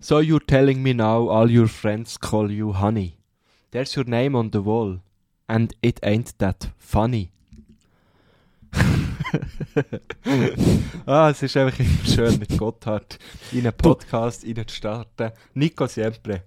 So you're telling me now all your friends call you honey. There's your name on the wall. And it ain't that funny. ah, es ist einfach immer schön mit Gotthard in einen Podcast starten. Nico Siempre,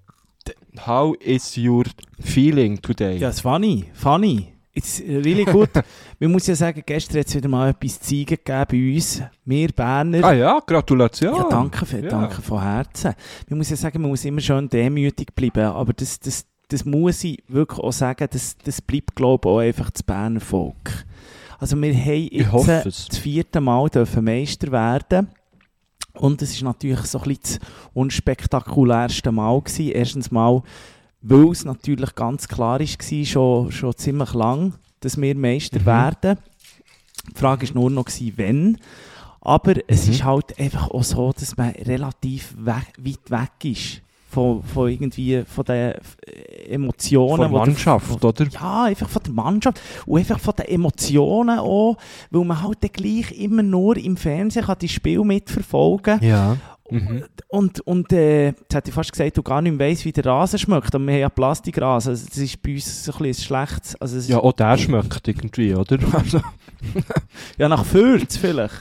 how is your feeling today? Ja, es funny, funny. It's really good. Man muss ja sagen, gestern hat es wieder mal etwas zu zeigen gegeben bei uns. Wir Berner. Ah ja, Gratulation. Ja, danke, für, Ja. danke von Herzen. Man muss ja sagen, man muss immer schön demütig bleiben, aber das, das, das muss ich wirklich auch sagen, das, das bleibt, glaube ich, auch einfach das Berner Volk. Also wir haben jetzt das vierte Mal dürfen Meister werden und es ist natürlich so ein bisschen das unspektakulärste Mal gewesen. Erstens mal, weil es natürlich ganz klar war, schon, schon ziemlich lang, dass wir Meister Mhm. werden. Die Frage war nur noch, wann. Aber es Mhm. ist halt einfach auch so, dass man relativ weg, weit weg ist von, von irgendwie von den äh, Emotionen. Von die- Mannschaft, oder? Ja, einfach von der Mannschaft und einfach von den Emotionen auch, weil man halt dann gleich immer nur im Fernsehen kann die Spiele mitverfolgen Ja. Mhm. und, und äh, jetzt hätte ich fast gesagt, du gar nicht mehr weißt, wie der Rasen schmeckt. Aber wir haben ja Plastikrasen. Also das ist bei uns so ein bisschen schlecht. Also Ja, auch der schmeckt irgendwie, oder? Also, ja, nach Fürth vielleicht.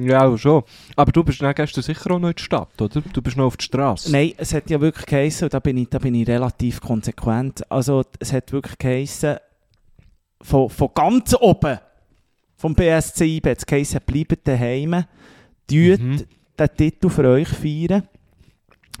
ja, schon. Aber du bist dann gestern sicher auch noch in der Stadt, oder? Du bist noch auf der Straße. Nein, es hat ja wirklich geheißen, und da bin ich, da bin ich relativ konsequent. Also es hat wirklich geheißen, von, von ganz oben, vom BSC IB, es geheißen, bleibt daheim, tut Mhm. Den Titel für euch feiern.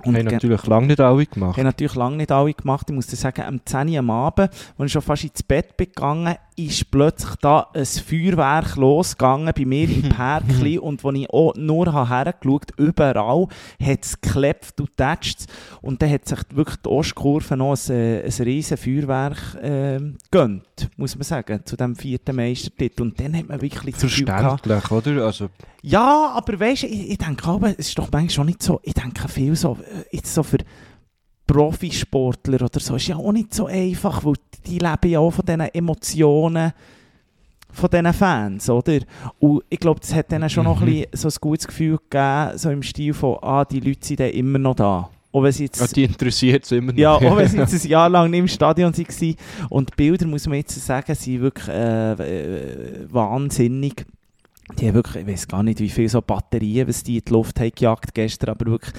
Und Haben natürlich lange nicht alle gemacht. haben natürlich lange nicht alle gemacht. Ich muss dir sagen, am 10 Uhr am Abend, als ich schon fast ins Bett bin gegangen, ist plötzlich da ein Feuerwerk losgegangen bei mir im Parkli und als ich auch nur habe hergeschaut überall hat es geklebt und tätscht und dann hat sich wirklich die Ostkurve noch ein, äh, ein riesen Feuerwerk äh, gönnt, muss man sagen, zu dem vierten Meistertitel. Und dann hat man wirklich gehabt, Verständlich, oder? Also, ja, aber weißt du, ich, ich denke aber, es ist doch manchmal schon nicht so, ich denke viel so, äh, jetzt so für Profisportler oder so, ist ja auch nicht so einfach, weil die leben ja auch von diesen Emotionen von diesen Fans, oder? Und ich glaube, das hat denen schon noch ein Mhm. bisschen so ein gutes Gefühl gegeben, so im Stil von, ah, die Leute sind dann immer noch da. Auch wenn sie jetzt... ja, die interessiert es immer noch. Ja, auch wenn sie jetzt ein Jahr lang nicht im Stadion waren. Und die Bilder, muss man jetzt sagen, sind wirklich äh, äh, wahnsinnig. Die haben wirklich, ich weiß gar nicht, wie viele so Batterien, was die in die Luft haben gejagt gestern, aber wirklich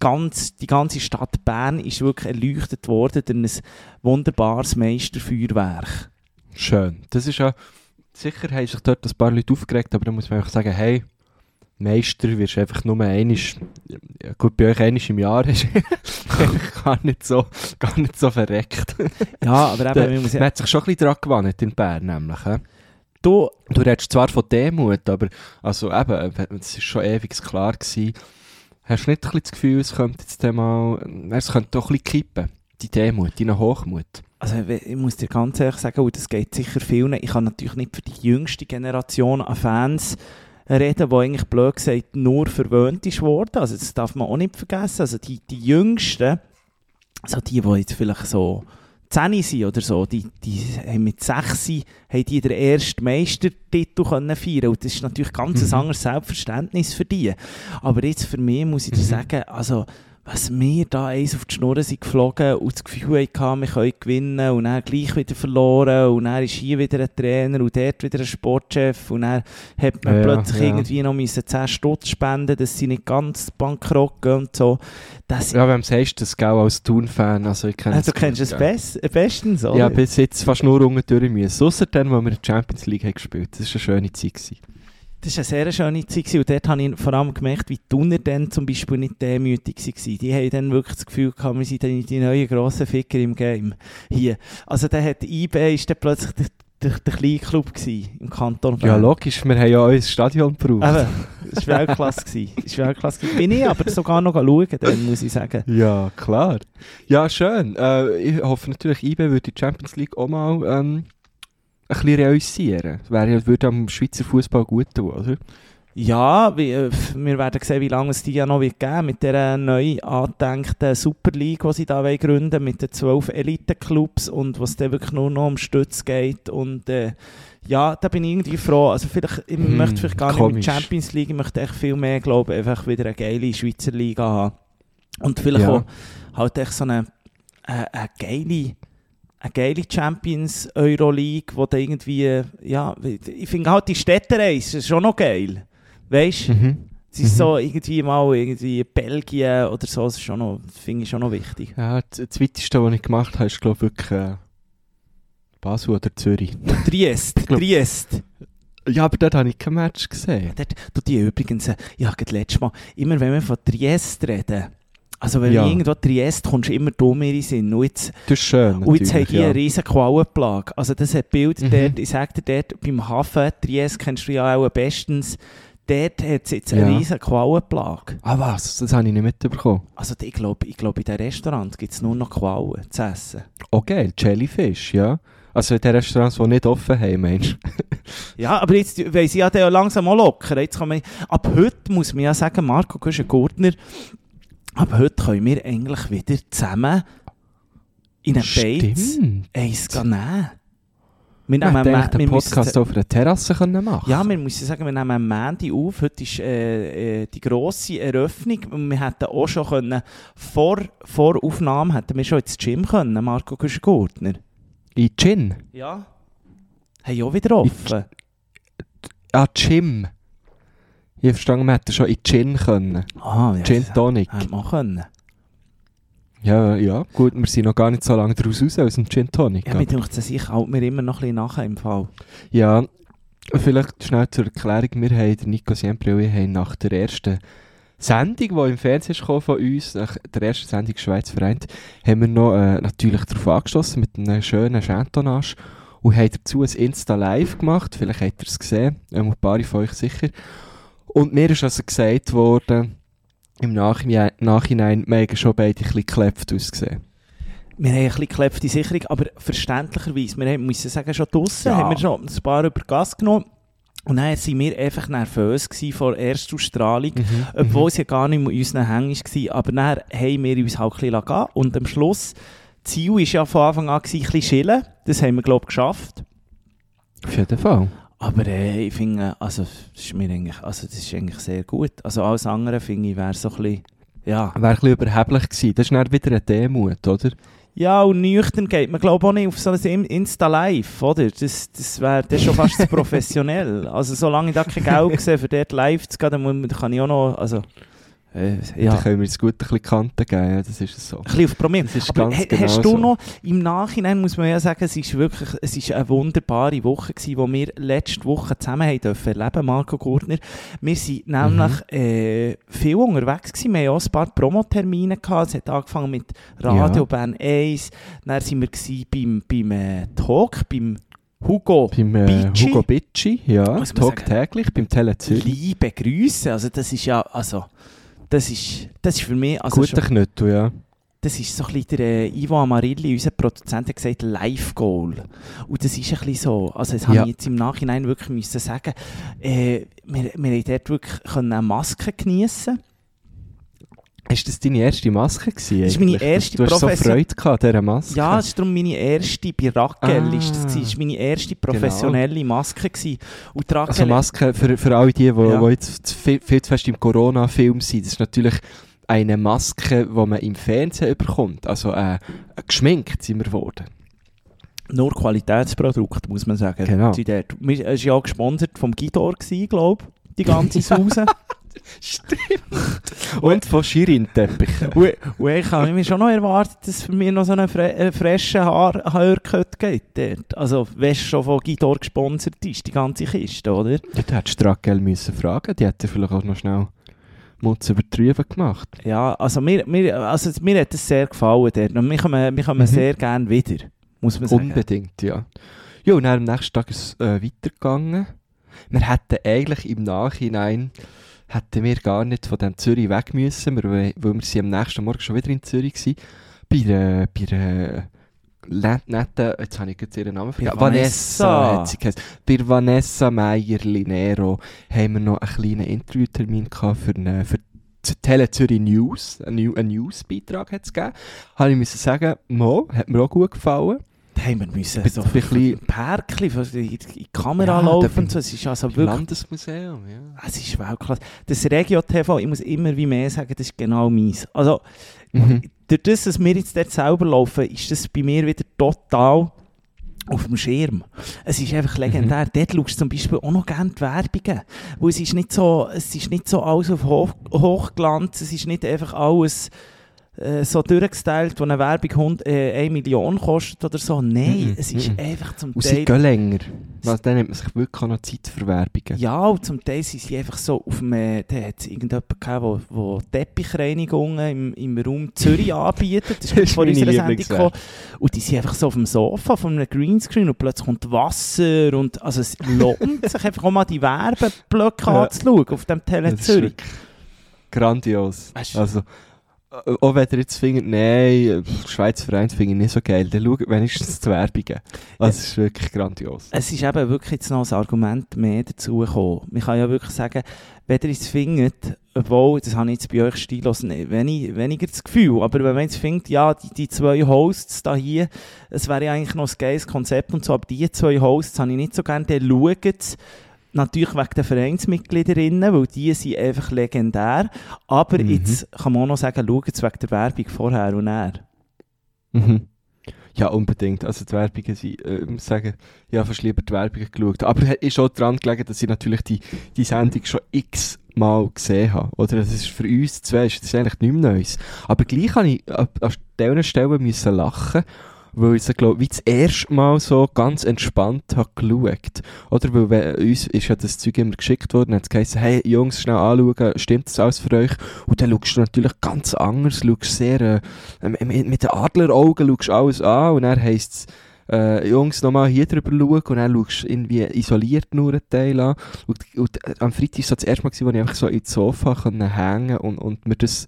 ganz, die ganze Stadt Bern ist wirklich erleuchtet worden durch ein wunderbares Meisterfeuerwerk. Schön. Das ist ja... Sicher haben sich dort ein paar Leute aufgeregt, aber da muss man einfach sagen, hey, Meister wirst du einfach nur einisch, ja, gut, bei euch einisch im Jahr ist gar nicht so, gar nicht so verreckt. Ja, aber eben, Der- man muss Man ja, hat sich schon ein bisschen dran gewandt in Bern nämlich. He? Du, Du redest zwar von Demut, aber also eben, es war schon ewig klar gewesen. Hast du nicht ein bisschen das Gefühl, es könnte jetzt mal, es könnte doch ein bisschen kippen, die Demut, deine Hochmut? Also ich muss dir ganz ehrlich sagen, und das geht sicher vielen, ich kann natürlich nicht für die jüngste Generation an Fans reden, die eigentlich blöd gesagt nur verwöhnt ist worden. Also das darf man auch nicht vergessen. Also die, die Jüngsten, also die, die jetzt vielleicht so 10 sind oder so, die, die haben mit 6 haben die den ersten Meistertitel können feiern und das ist natürlich ganz Mhm. ein anderes Selbstverständnis für die. Aber jetzt für mich muss ich dir Mhm. sagen, also was wir da eins auf die Schnur sind geflogen und das Gefühl hatten, wir können gewinnen und dann gleich wieder verloren und dann ist hier wieder ein Trainer und dort wieder ein Sportchef und dann hat man Ja, plötzlich ja. irgendwie noch müssen 10 Stutz spenden, dass sie nicht ganz bankrott gehen und so. Das, Ja, wem sagst du das, gell, als Thun-Fan? Also, ich kenne also, du kennst es best, bestens, oder? Ja, bis jetzt fast nur unten durch müssen. Ausser dann, wo wir in der Champions League haben gespielt Das war eine schöne Zeit. Gewesen. Das war eine sehr schöne Zeit und dort habe ich vor allem gemerkt, wie die Thuner dann zum Beispiel nicht demütig waren. Die haben dann wirklich das Gefühl gehabt, wir sind die neuen grossen Ficker im Game. Hier. Also dann hat IB ist dann plötzlich der, der, der kleine Club gewesen, im Kanton Ja, Bern. logisch, wir haben ja auch ein Stadion gebraucht. Eben, das war Weltklasse. Das war Weltklasse. Bin ich aber sogar noch schauen, dann muss ich sagen. Ja, klar. Ja, schön. Äh, ich hoffe natürlich, IB würde die Champions League auch mal ähm, bisschen realisieren. Wäre ja, würde am Schweizer Fußball gut tun, oder? Ja, äh, wir werden sehen, wie lange es die ja noch wird geben mit der neu angedenkten Super League, die sie da wollen gründen mit den zwölf Elite-Clubs und was dann wirklich nur noch um Stütz geht und äh, ja, da bin ich irgendwie froh. Also vielleicht, ich Hm, möchte vielleicht gar nicht komisch. mit Champions League, ich möchte echt viel mehr, glaube einfach wieder eine geile Schweizer Liga haben. Und vielleicht Ja. auch halt echt so eine, eine, eine geile eine geile Champions Euroleague, wo da irgendwie, ja, ich finde halt die Städtereise ist schon noch geil. Weißt du? Mhm. Es ist Mhm. so irgendwie mal irgendwie Belgien oder so, das schon noch, das finde ich schon noch wichtig. Ja, das, das weiteste, was ich gemacht habe, ist, glaube ich, wirklich äh, Basel oder Zürich. Triest, Triest. Ja, aber dort habe ich kein Match gesehen. Dort, du die übrigens, äh, ja, gerade letztes Mal, immer wenn wir von Triest reden, also wenn Ja. wir irgendwo Triest, kommst du immer du mir in den Sinn. Und jetzt, Das ist schön, und jetzt haben die ja. eine riesen Quallenplage. Also das hat Bild Mhm. dort, ich sage dir dort, beim Hafen, Triest kennst du ja auch bestens, dort hat es jetzt eine Ja. riesen Quallenplage. Ah was, das habe ich nicht mitbekommen. Also ich glaube, ich glaub, in den Restaurants gibt es nur noch Quallen zu essen. Okay, Jellyfish, ja. Also in den Restaurants, die nicht offen haben, meinst du? Ja, aber jetzt wollen sie ja auch langsam mal locker. Jetzt kann man, ab heute muss man ja sagen, Marco Guschen-Gurtner, ab heute können wir eigentlich wieder zusammen in einen Beiz eins gehen nehmen. Wir nehmen Ma- den Podcast auf einer Terrasse können machen Ja, wir müssen sagen, wir nehmen am Mandy auf. Heute ist äh, äh, die grosse Eröffnung. Und wir hätten auch schon können, vor, vor Aufnahme hätten wir schon ins Gym können, Marco Guschen-Gurtner. In Gin? Ja. Haben ja auch wieder offen. Ah, Gym. Ich habe verstanden, wir hätten schon in Gin können. Ah, ja, Gin Tonic. hätten wir können. Ja, ja, gut, wir sind noch gar nicht so lange daraus raus aus dem Gin Tonic. Ja, mir denkt es, ich halte mir immer noch ein bisschen nachher im Fall. Ja, vielleicht schnell zur Erklärung. Wir haben, der Nico Siempre und ich, haben nach der ersten Sendung, die im Fernsehen kam von uns, nach der ersten Sendung Schweiz vereint, haben wir noch äh, natürlich darauf angestoßen mit einer schönen Chantonnage und haben dazu ein Insta-Live gemacht. Vielleicht habt ihr es gesehen, ähm, ein paar von euch sicher. Und mir ist also gesagt worden, im Nachhinein, haben schon beide ein bisschen geklebt ausgesehen. Wir haben ein bisschen gekleppte Sicherung, aber verständlicherweise, wir haben, müssen sagen, schon draussen Ja. haben wir schon ein paar über Gas genommen. Und dann waren wir einfach nervös gewesen vor der Erstausstrahlung, obwohl es ja gar nicht mit unseren Hängen war. Aber dann haben wir uns halt ein bisschen gehen Und am Schluss, das Ziel war ja von Anfang an ein bisschen chillen. Das haben wir, glaube ich, geschafft. Auf jeden Fall. Aber äh, ich finde, also, das ist mir eigentlich, also, das ist eigentlich sehr gut. Also alles andere, finde ich, wäre so ein bisschen, ja. Wäre ein bisschen überheblich gewesen. Das ist dann wieder eine Demut, oder? Ja, und nüchtern geht man, glaube auch nicht auf so ein In- Insta-Live, oder? Das, das wäre das schon fast professionell. Also, solange ich da kein Geld sehe, für dort live zu gehen, dann kann ich auch noch, also, Ja. Dann können wir uns gut ein bisschen Kante geben, ja, das ist so. ein bisschen auf Promille. Das ist Aber ganz ha- genau hast du so. noch, im Nachhinein muss man ja sagen, es ist wirklich, es ist eine wunderbare Woche gewesen, die wir letzte Woche zusammen haben dürfen erleben, Marco Gurtner. Wir sind nämlich Mhm. äh, viel unterwegs gewesen, wir haben auch ein paar Promotermine gehabt, es hat angefangen mit Radio Ja. Bern 1, dann sind wir beim, beim äh, Talk, beim Hugo Beim äh, Bicci. Hugo Bicci, ja, Muss man Talk sagen. täglich, beim Tele. Liebe Grüße, also das ist ja, also, das ist, das ist für mich, also Guter Knüttel, ja. Das ist so ein bisschen der äh, Ivo Amarilli, unser Produzent, hat gesagt Live-Goal. Und das ist ein bisschen so. Also, das Ja. habe ich jetzt im Nachhinein wirklich müssen sagen. Äh, wir, wir haben dort wirklich eine Maske geniessen Ist das deine erste Maske gewesen? Das ist meine erste Du hast so Freude gehabt an dieser Maske. Ja, das ist darum meine erste, bei Rackel Ah. ist das, gewesen. das ist meine erste professionelle Maske gewesen. Und Rackel, also Maske, für, für alle die, die Ja. die jetzt viel, viel zu fest im Corona-Film sind, das ist natürlich eine Maske, die man im Fernsehen bekommt. Also äh, geschminkt sind wir geworden. nur Qualitätsprodukt, muss man sagen. Genau. Es war ja gesponsert vom Gidor, glaube ich, die ganze Sause. Stimmt. Und von Shirin-Teppichen. Und, und ich habe mir schon noch erwartet, dass es für mich noch so einen fre äh, frischen Haar Haircut geht dort. Also, wenn es schon von Gidor gesponsert ist, die ganze Kiste, oder? Ja, du hättest Rackel müssen fragen, die hätte vielleicht auch noch schnell Mutz übertrieben gemacht. Ja, also mir, mir, also mir hat es sehr gefallen dort. Und wir kommen, wir kommen Mhm. sehr gerne wieder, muss man sagen. Unbedingt, ja. Ja, und dann am nächsten Tag ist es äh, weitergegangen. Wir hätten eigentlich im Nachhinein hätten wir gar nicht von dem Zürich weg müssen, weil wir sind am nächsten Morgen schon wieder in Zürich waren, bei der, bei der net- netten, jetzt habe ich gerade ihren Namen vergessen, Vanessa. Vanessa hat sie geheißen. Bei Vanessa Meyer-Linero haben wir noch einen kleinen Interviewtermin gehabt für, eine, für Tele Zürich News, einen, New- einen Newsbeitrag hat es gegeben. Habe ich müssen sagen, Mo, hat mir auch gut gefallen. Da haben wir müssen so ein bisschen- Pärkchen in die Kamera Ja, laufen so. Es ist also wirklich Landesmuseum, ja. Es ist Weltklasse. Das Regio-TV, ich muss immer wie mehr sagen, das ist genau meins. Also, Mhm. durch das, dass wir jetzt dort selber laufen, ist das bei mir wieder total auf dem Schirm. Es ist einfach legendär. Dort schaust du zum Beispiel auch noch gerne die Werbungen. Wo es ist nicht so, es ist nicht so alles auf Hoch, Hochglanz, es ist nicht einfach alles äh, so durchgestylt, wo eine Werbung 100, äh, 1 Million kostet oder so. Nein, Mhm, es ist mhm. einfach zum Und Teil... sie gehen länger. Also, dann nimmt man sich wirklich noch Zeit für Werbungen. Ja, und zum Teil sind sie einfach so auf dem, äh, da hat es irgendjemanden gehabt, wo Teppichreinigungen im, im Raum Zürich anbietet. Das ist, vor unserer Sendung gekommen. Und die sind einfach so auf dem Sofa von einem Greenscreen und plötzlich kommt Wasser und also es lohnt sich einfach auch mal die Werbeblöcke Ja. anzuschauen auf dem Tele Zürich. grandios. Also, auch wenn ihr jetzt findet, nein, äh, Schweizer Verein finde ich nicht so geil, dann schaut wenigstens die Werbungen. Es ist wirklich grandios. Es ist eben wirklich jetzt noch ein Argument mehr dazu gekommen. Man kann ja wirklich sagen, wenn ihr es findet, obwohl, das habe ich jetzt bei euch stilos weniger das Gefühl, aber wenn man jetzt findet, ja, die, die zwei Hosts da hier, es wäre ja eigentlich noch ein geiles Konzept und so, aber die zwei Hosts habe ich nicht so gerne, dann schaut natürlich wegen den Vereinsmitgliederinnen, weil die sind einfach legendär, aber Mhm. jetzt kann man auch noch sagen, schaut es wegen der Werbung vorher und nachher. Mhm. Ja, unbedingt. Also die Werbungen sind, äh, ich sagen, ich habe fast lieber die Werbungen geschaut. Aber es ist auch daran gelegen, dass ich natürlich die, die Sendung schon x Mal gesehen habe. Oder das ist für uns zwei ist das eigentlich nichts Neues. Aber gleich habe ich an, an Stellen müssen lachen, weil ich so, glaube wie das erste Mal so ganz entspannt habe geschaut. Oder weil wenn, uns ist ja das Zeug immer geschickt worden, hat es geheißen, hey Jungs, schnell anschauen, stimmt das alles für euch? Und dann schaust du natürlich ganz anders, schaust sehr, äh, mit, mit den Adleraugen schaust alles an und dann heisst es, äh, Jungs, nochmal hier drüber schauen und dann schaust du irgendwie isoliert nur einen Teil an. Und, und äh, am Freitag war so das erste Mal, gewesen, wo ich einfach so ins Sofa konnte hängen und, und mir das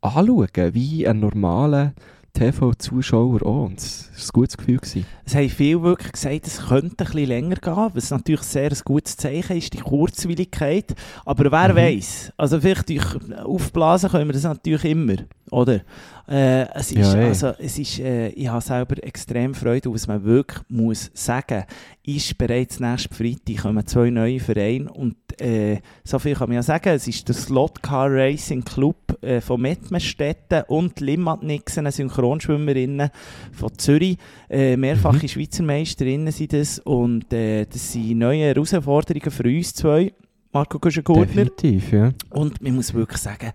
anschauen, wie ein normaler TV-Zuschauer auch. Und es war ein gutes Gefühl. Gewesen. Es haben viele wirklich gesagt, es könnte ein bisschen länger gehen, was natürlich sehr ein gutes Zeichen ist, die Kurzwilligkeit. Aber wer Mhm. weiß? Also vielleicht durch aufblasen können wir das natürlich immer, oder? Äh, es ist, Ja, also, es ist, äh, ich habe selber extrem Freude, und was man wirklich muss sagen, ist bereits nächsten Freitag kommen zwei neue Vereine und äh, so viel kann man ja sagen, es ist der Slot Car Racing Club äh, von Mettmerstetten und Limmat Nixon, eine Synchronschwimmerinnen von Zürich, äh, mehrfache Schweizer Meisterinnen sind das und äh, das sind neue Herausforderungen für uns zwei, Marco Kuschen-Gurtner. Definitiv, ja. Und man muss wirklich sagen,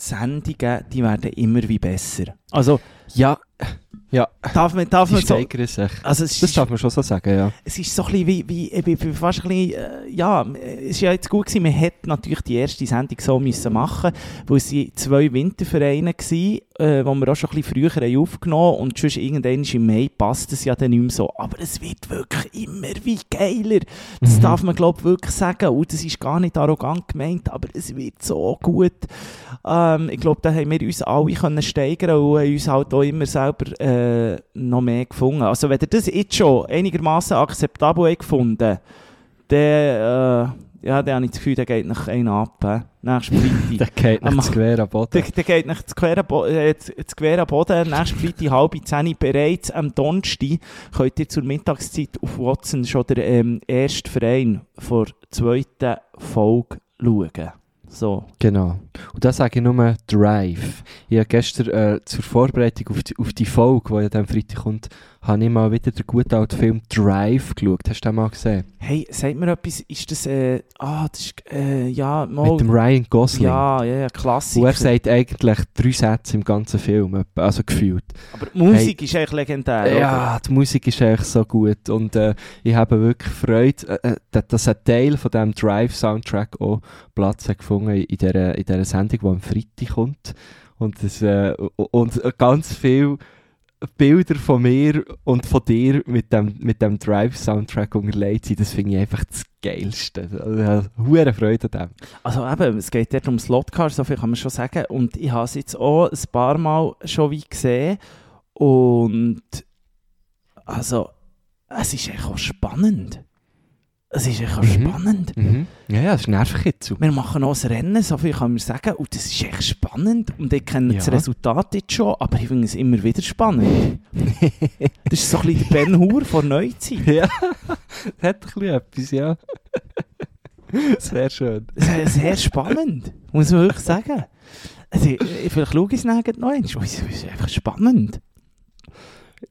die Sendungen, die werden immer wie besser. Also, Ja, ja, darf man, darf man so... Also es Das ist, darf man schon so sagen, ja. es ist so ein bisschen wie, wie ich bin fast ein bisschen, äh, ja, es ist ja jetzt gut gewesen, man hätte natürlich die erste Sendung so müssen machen, weil es sind zwei Wintervereine waren, äh, wo wir auch schon ein bisschen früher haben aufgenommen und sonst irgendwann im Mai passt es ja dann nicht mehr so. Aber es wird wirklich immer wie geiler. Das Mhm. darf man glaube ich wirklich sagen und das ist gar nicht arrogant gemeint, aber es wird so gut. Ähm, ich glaube, da haben wir uns alle können steigern und haben uns halt auch immer selber äh, noch mehr gefunden. Also wenn ihr das jetzt schon einigermaßen akzeptabel habt dann, äh, ja, dann habe ich das Gefühl, der geht nach einem ab. Äh, nächsten Freitag. Der geht nach Square am Boden. Der, der geht nach das Quer am Bo- äh, das- das Quer am Boden, nächsten Freitag halb zehn bereits am Donnerstag könnt ihr zur Mittagszeit auf Watson schon den ähm, ersten Verein vor zweiten Folge schauen. So. Genau. Und da sage ich nur Drive. Ich habe gestern äh, zur Vorbereitung auf die, auf die Folge, die ja dann Freitag kommt, habe ich mal wieder den guten alten Film Drive geschaut. Hast du den mal gesehen? Hey, sagt mir etwas, ist das, äh, ah, das ist, äh, ja, mal, Mit dem Ryan Gosling. ja, ja, ja, Und Klassiker. er sagt eigentlich drei Sätze im ganzen Film, also gefühlt. Aber die Musik ist eigentlich legendär, oder? Ja, die Musik ist echt so gut und äh, ich habe wirklich Freude, äh, äh, dass ein Teil von diesem Drive-Soundtrack auch Platz hat gefunden in dieser, in dieser Sendung, die am Freitag kommt. Und, das, äh, und ganz viele Bilder von mir und von dir mit dem, mit dem Drive-Soundtrack unterlegt sind, das finde ich einfach das Geilste. Also, ich habe hure Freude an dem. Also eben, es geht dort um Slotcar, so viel kann man schon sagen. Und ich habe es jetzt auch ein paar Mal schon wie gesehen. Und also, es ist echt auch spannend. Es ist echt Mhm. spannend. Mhm. Ja, ja, das ist Nervenkitzel. Wir machen auch ein Rennen, so viel kann man sagen, und das ist echt spannend. Und ich kenne das Ja. Resultat jetzt schon, aber ich finde es immer wieder spannend. das ist so ein bisschen der Ben Hur von Neuzeit. ja, das hat ein bisschen etwas, ja. Sehr schön. Sehr, sehr spannend, muss man wirklich sagen. Also, ich- vielleicht schaue ich es nachher noch einmal. Es ist einfach spannend.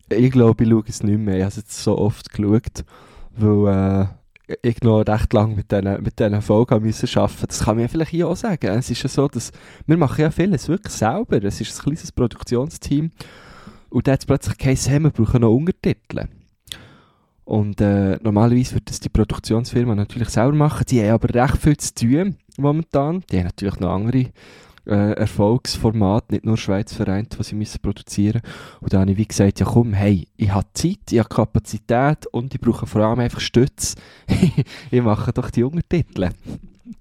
Ich glaube, ich schaue es nicht mehr. Ich habe es jetzt so oft geschaut, weil äh, ich noch recht lange mit diesen mit diesen Folgen müssen arbeiten Das kann man ja vielleicht hier auch sagen. Es ist ja so, dass wir machen ja vieles wirklich selber. Es ist ein kleines Produktionsteam. Und da hat es plötzlich geheißen, hey, wir brauchen noch Untertitel. Und äh, normalerweise würde das die Produktionsfirma natürlich selber machen. Die haben aber recht viel zu tun momentan. Die haben natürlich noch andere äh, Erfolgsformate, nicht nur Schweiz vereint, die sie müssen produzieren Und da habe ich wie gesagt, ja komm, hey, ich habe Zeit, ich habe Kapazität und ich brauche vor allem einfach Stütze. ich mache doch die Untertitel.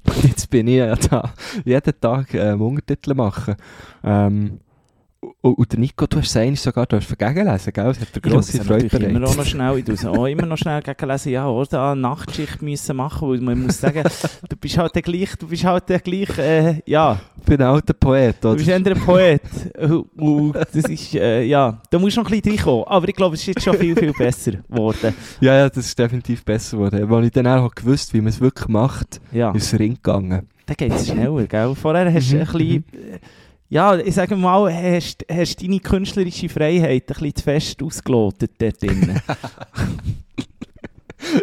Jetzt bin ich ja da, jeden Tag ähm, Untertitel machen. Ähm, und, der Nico, du hast es eigentlich sogar gegenlesen, gell? Das hat dir Ich grosse muss Freude natürlich immer auch noch bereitet. schnell, ich es auch immer noch schnell gegenlesen, ja, oder eine Nachtschicht müssen machen, weil man muss sagen, du bist halt der gleich, du bist halt der gleich, äh, ja, Ich bin ein alter Poet, du oder? bist eher ein Poet. Und- und das ist, äh, ja, da musst du noch ein bisschen reinkommen, aber ich glaube, es ist jetzt schon viel, viel besser geworden. Ja, ja, das ist definitiv besser geworden. Als ich dann auch gewusst wie man es wirklich macht, Ja, ist es Ring gegangen. dann geht es schneller, gell? Vorher hast du Mhm, ein bisschen, äh, ja, ich sage mal, hast, hast deine künstlerische Freiheit ein bisschen zu fest ausgelotet dort drinnen.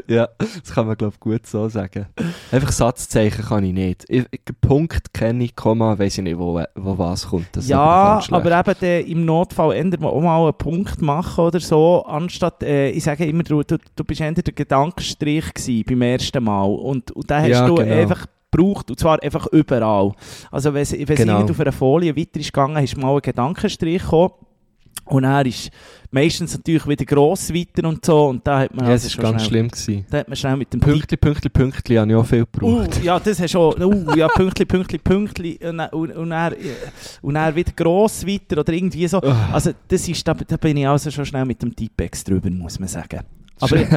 ja, das kann man, glaube ich, gut so sagen. Einfach Satzzeichen kann ich nicht. Ich, Punkt kenne ich, Komma, weiss ich nicht, wo, wo was kommt. Das Ja, aber eben der, im Notfall ändern wir auch mal einen Punkt machen oder so, anstatt, äh, ich sage immer, du, du, du bist eher der Gedankenstrich gewesen beim ersten Mal und, und den hast Ja, du genau. einfach gebraucht und zwar einfach überall. Also wenn es Genau. auf einer Folie weiter ist gegangen, ist mal ein Gedankenstrich gekommen und er ist meistens natürlich wieder gross weiter und so und da hat man ja, also war ganz schlimm. Gewesen. Da hat man schnell mit dem Pünktli, Pünktli, Pünktli habe ich auch viel Uh, gebraucht. ja, das hast du auch. Uh, ja, Pünktli, Pünktli, Pünktli. Und, und, und, äh, und dann wieder gross weiter oder irgendwie so. Also, das ist, da, da bin ich also schon schnell mit dem Tipex drüber, muss man sagen. Aber ich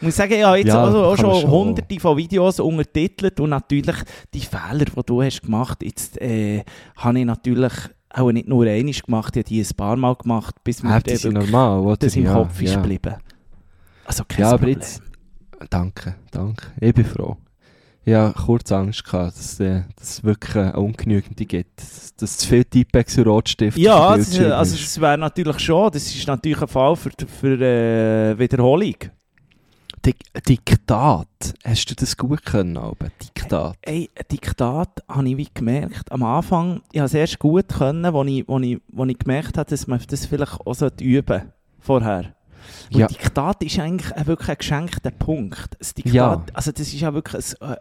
muss sagen, ich habe jetzt Ja, also auch schon schon. hunderte von Videos untertitelt und natürlich die Fehler, die du hast gemacht jetzt äh, habe ich natürlich auch nicht nur einmal gemacht, ich habe die ein paar Mal gemacht, bis mir das normal, das im ja, Kopf ist ja. geblieben. Also kein Ja, Problem. jetzt- Danke, danke. Ich bin froh. Ich hatte kurz Angst, gehabt, dass äh, dass es wirklich eine ungenügende gibt. Dass, dass zu viel Typex und Rotstift Ja, das, also ist. das wäre natürlich schon, das ist natürlich ein Fall für, für äh, Wiederholung. Dik Diktat. Hast du das gut können, Alben? Diktat. Ey, ein Diktat habe ich wie gemerkt, am Anfang, ich habe es erst gut können, wo ich, wo ich, wo ich gemerkt habe, dass man das vielleicht auch üben vorher. Und Ja. Diktat ist eigentlich wirklich ein geschenkter Punkt. Das Diktat, Ja. also das ist ja wirklich, ein, äh,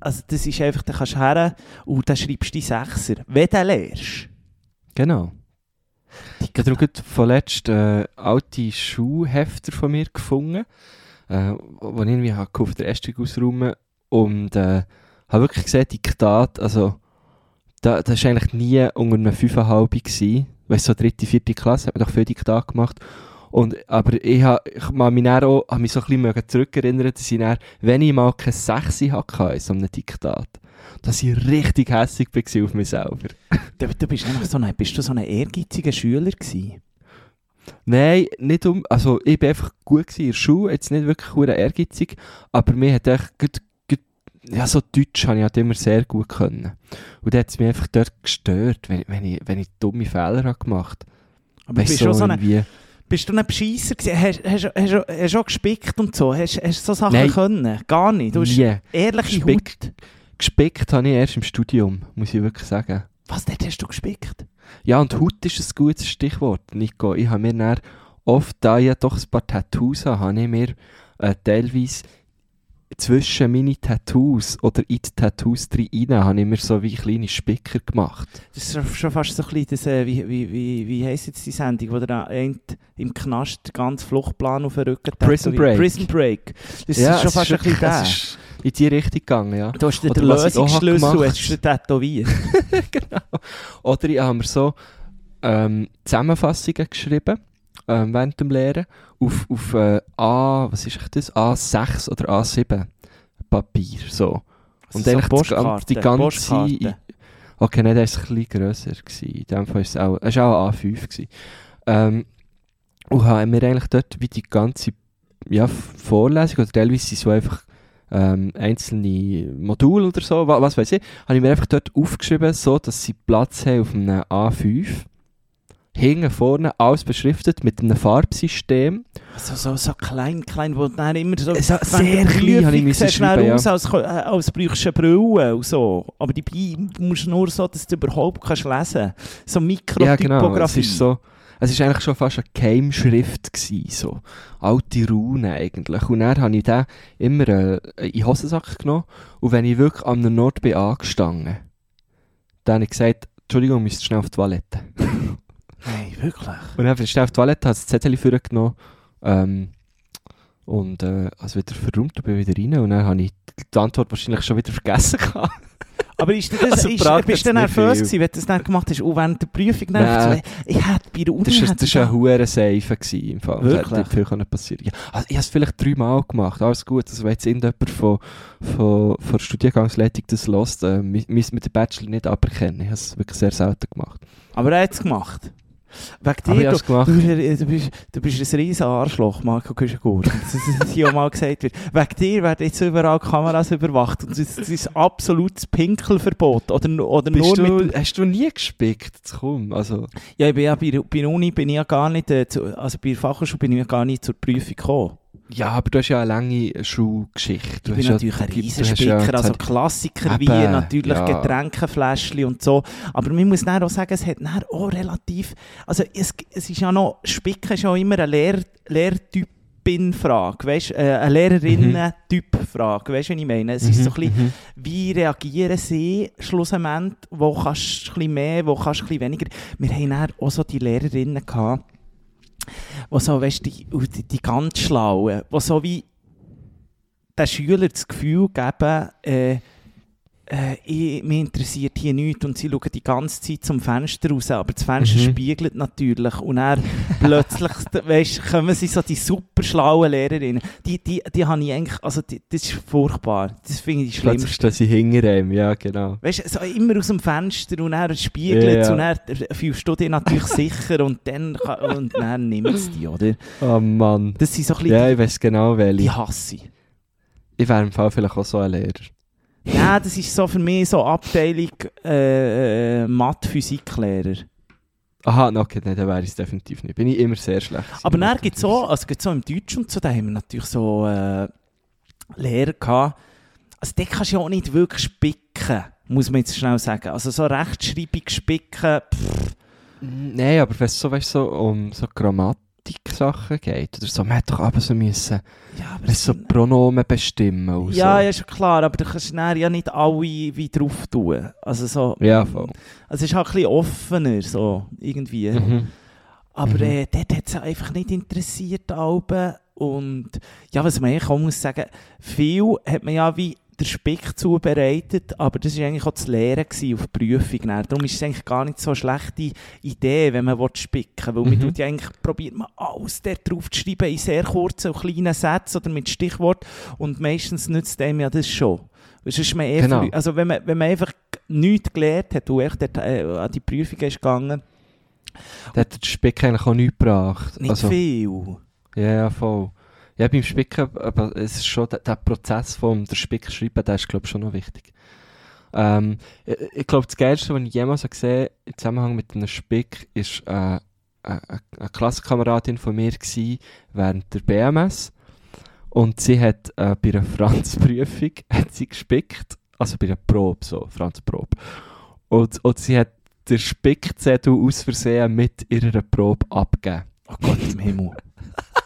also das ist einfach, da kannst du her und dann schreibst du die Sechser. Wenn du lernst. Genau. Ich habe gerade vorletzt äh, alte Schuhhefter von mir gefunden, äh, wo ich irgendwie habe auf der Ästung ausräumen und äh, habe wirklich gesehen, Diktat, also da, das war eigentlich nie unter einem 5,5 gewesen, weil so dritte, vierte Klasse, hat man doch viel Diktat gemacht und, aber ich habe mich dann auch, habe mich so ein bisschen zurückerinnern, dass ich dann, wenn ich mal keine 6 hatte in so einem Diktat, dass ich richtig hässlich war auf mich selber. Du, du bist einfach so ein, bist du so ein ehrgeiziger Schüler gewesen? Nein, nicht um. Also, ich war einfach gut in der Schule, jetzt nicht wirklich ehrgeizig, aber mir hat echt. gut- Ja, so Deutsch habe ich halt immer sehr gut können. Und da hat es mich einfach dort gestört, wenn, wenn, ich, wenn ich dumme Fehler habe gemacht Aber Weißt bist, du, du so ein, irgendwie. Bist du ein Bescheisser gewesen? Hast, hast, hast, hast, hast du auch gespickt und so? Hast, du so Sachen Nein. können? Gar nicht? Du hast Nie. ehrliche Gespickt. Haut. Gespickt habe ich erst im Studium, muss ich wirklich sagen. Was, dort hast du gespickt? Ja, und Haut ist ein gutes Stichwort, Nico. Ich habe mir dann oft, da ja doch ein paar Tattoos habe, habe ich mir äh, teilweise zwischen meine Tattoos oder in die Tattoos rein, habe ich mir so wie kleine Spicker gemacht. Das ist schon- fast so ein bisschen das, äh, wie, wie, wie, wie heisst jetzt die Sendung, wo der im Knast den ganzen Fluchtplan auf den Rücken Prison tätowiert? Break. Prison Break. Das Ja, ist schon fast ein bisschen ist in die Richtung gegangen, ja. Du hast den Lösungsschlüssel hast du tätowiert. genau. Oder ich habe mir so ähm, Zusammenfassungen geschrieben ähm, während dem Lehren, auf, auf äh, A, was ist das? A6 oder A7 Papier, so. Und so eigentlich die ganze... Okay, nein, der war ein bisschen grösser. Gewesen. In dem Fall war es auch, es war auch ein A5. Gewesen. Ähm, und haben wir eigentlich dort wie die ganze ja, Vorlesung, oder teilweise so einfach ähm, einzelne Module oder so, wa- was weiß ich, habe ich mir einfach dort aufgeschrieben, so dass sie Platz haben auf einem A5. Hinten, vorne, alles beschriftet mit einem Farbsystem. So, so, so klein, klein, wo dann immer so... So sehr klein habe ich müssen schreiben, ja. aus, als, als bräuchst du eine Brille und so. Aber die Bi- musst du nur so, dass du überhaupt kannst lesen kannst. So Ja, genau. Mikrotypografie. Es ist so, es war eigentlich schon fast eine Keimschrift gewesen, so. Alte Runen eigentlich. Und dann habe ich den immer äh, in den Hosensack genommen. Und wenn ich wirklich an einem Ort bin angestanden, dann habe ich gesagt, Entschuldigung, müsst schnell auf die Toilette. Hey, wirklich? Und dann bin ich auf die Toilette, habe das Zettel vorgenommen, ähm, und äh, also wieder verräumt und bin wieder rein. Und dann habe ich die Antwort wahrscheinlich schon wieder vergessen gehabt. Aber ist das, Also ist, bist du nervös gewesen, wenn du das dann gemacht hast? Und während der Prüfung Nein. so, ich hätte bei der Uni... Das war hätte das da- eine hure Seife gewesen, im Fall. Das Wirklich? hätte nicht viel können passieren also Ich habe es vielleicht dreimal gemacht, alles gut. Also wenn jetzt irgendjemand von, von, von der Studiengangsleitung das hört, äh, müssen wir den Bachelor nicht aberkennen. Ich habe es wirklich sehr selten gemacht. Aber er hat es gemacht. Wegen dir, du, es du, bist, ein- du, bist, du bist ein riesen Arschloch, Marco Küschengur. Das ist auch mal gesagt wird. Wegen dir werden jetzt überall Kameras überwacht. Und das ist absolutes Pinkelverbot. Oder, oder Bist nur du, hast du nie gespickt? Komm, also... Ja, ich bin ja bei, bei der Uni bin ich ja gar nicht... Äh, zu, also bei der Fachhochschule bin ich ja gar nicht zur Prüfung gekommen. Ja, aber du hast ja eine lange Schulgeschichte. Ich bin natürlich ja, ein Riesenspicker, also Klassiker wie Eben, natürlich ja. Getränkefläschchen und so. Aber man muss auch sagen, es hat dann auch relativ, also es, es ist ja noch, Spicken ist ja immer eine Lehr, Lehrtypin-Frage, weißt, äh, eine Lehrerinnen-Typ-Frage, weißt du, was ich meine? Es ist so ein bisschen, Mhm. wie reagieren sie schlussendlich, wo kannst du ein bisschen mehr, wo kannst du ein bisschen weniger. Wir haben auch so die Lehrerinnen gehabt, die so, weißt die, die, die ganz Schlauen, die so wie den Schülern das Gefühl geben, äh, äh, ich, mich interessiert hier nichts und sie schauen die ganze Zeit zum Fenster raus, aber das Fenster Mhm. spiegelt natürlich und dann plötzlich, weißt, kommen sie so die super schlauen Lehrerinnen, die, die, die habe ich eigentlich, also die, das ist furchtbar, das finde ich schlimm. Plötzlich stehen sie hinter ihm, ja genau. Weißt du, so immer aus dem Fenster und er spiegelt Ja, ja. und dann fühlst du dich natürlich sicher und dann, kann- und dann nimmt es dich, oder? Oh Mann. Das sind so ein bisschen Ja, ich weiß genau welche. die hasse ich. Ich wäre im Fall vielleicht auch so ein Lehrer. Nein, das ist so für mich so Abteilung äh, äh, Mathe-Physiklehrer. Aha, okay, nein, dann wäre ich es definitiv nicht. Bin ich immer sehr schlecht. Aber dann gibt es so, also gibt's so im Deutsch und so, da haben wir natürlich so äh, Lehrer gehabt. Also da kannst du ja auch nicht wirklich spicken, muss man jetzt schnell sagen. Also so Rechtschreibung spicken, pff. Nein, aber wenn es so, weißt, so um so Grammatik-Sachen geht oder so, man hätte doch aber so müssen, ja, aber so Pronomen bestimmen und ja, so. ja, ist schon klar, aber du kannst dann ja nicht alle wie drauf tun. Also so, Ja, voll. also es ist halt ein bisschen offener, so irgendwie. Mhm. Aber Mhm. äh, dort hat es einfach nicht interessiert, Alben. Und ja, was man eigentlich auch muss sagen, viel hat man ja wie der Spick zubereitet, aber das war eigentlich auch das Lehren auf die Prüfung. Dann. Darum ist es eigentlich gar nicht so eine schlechte Idee, wenn man spicken will. Weil man Mhm. tut ja eigentlich, probiert man alles dort drauf zu schreiben in sehr kurzen und kleinen Sätzen oder mit Stichwort und meistens nützt einem ja das schon. Sonst ist man eh Genau. verlü- Also wenn man, wenn man einfach nichts gelernt hat und echt dort, äh, an die Prüfung ist gegangen, Da hat der Spick eigentlich auch nichts gebracht. nicht also, viel. Ja, ja, voll. Ja, beim Spicken, aber es ist schon, der, der Prozess vom der Spick schreiben, der ist, glaube ich, schon noch wichtig. Ähm, ich ich glaube, das Geilste, was ich jemals habe gesehen im Zusammenhang mit einem Spick, ist äh, eine, eine eine Klassenkameradin von mir gewesen, während der BMS. Und sie hat äh, bei einer Franzprüfung hat sie gespickt, also bei einer Probe, so, Franzprobe. Und, und sie hat den Spickzettel aus Versehen mit ihrer Probe abgegeben. Oh Gott im Himmel.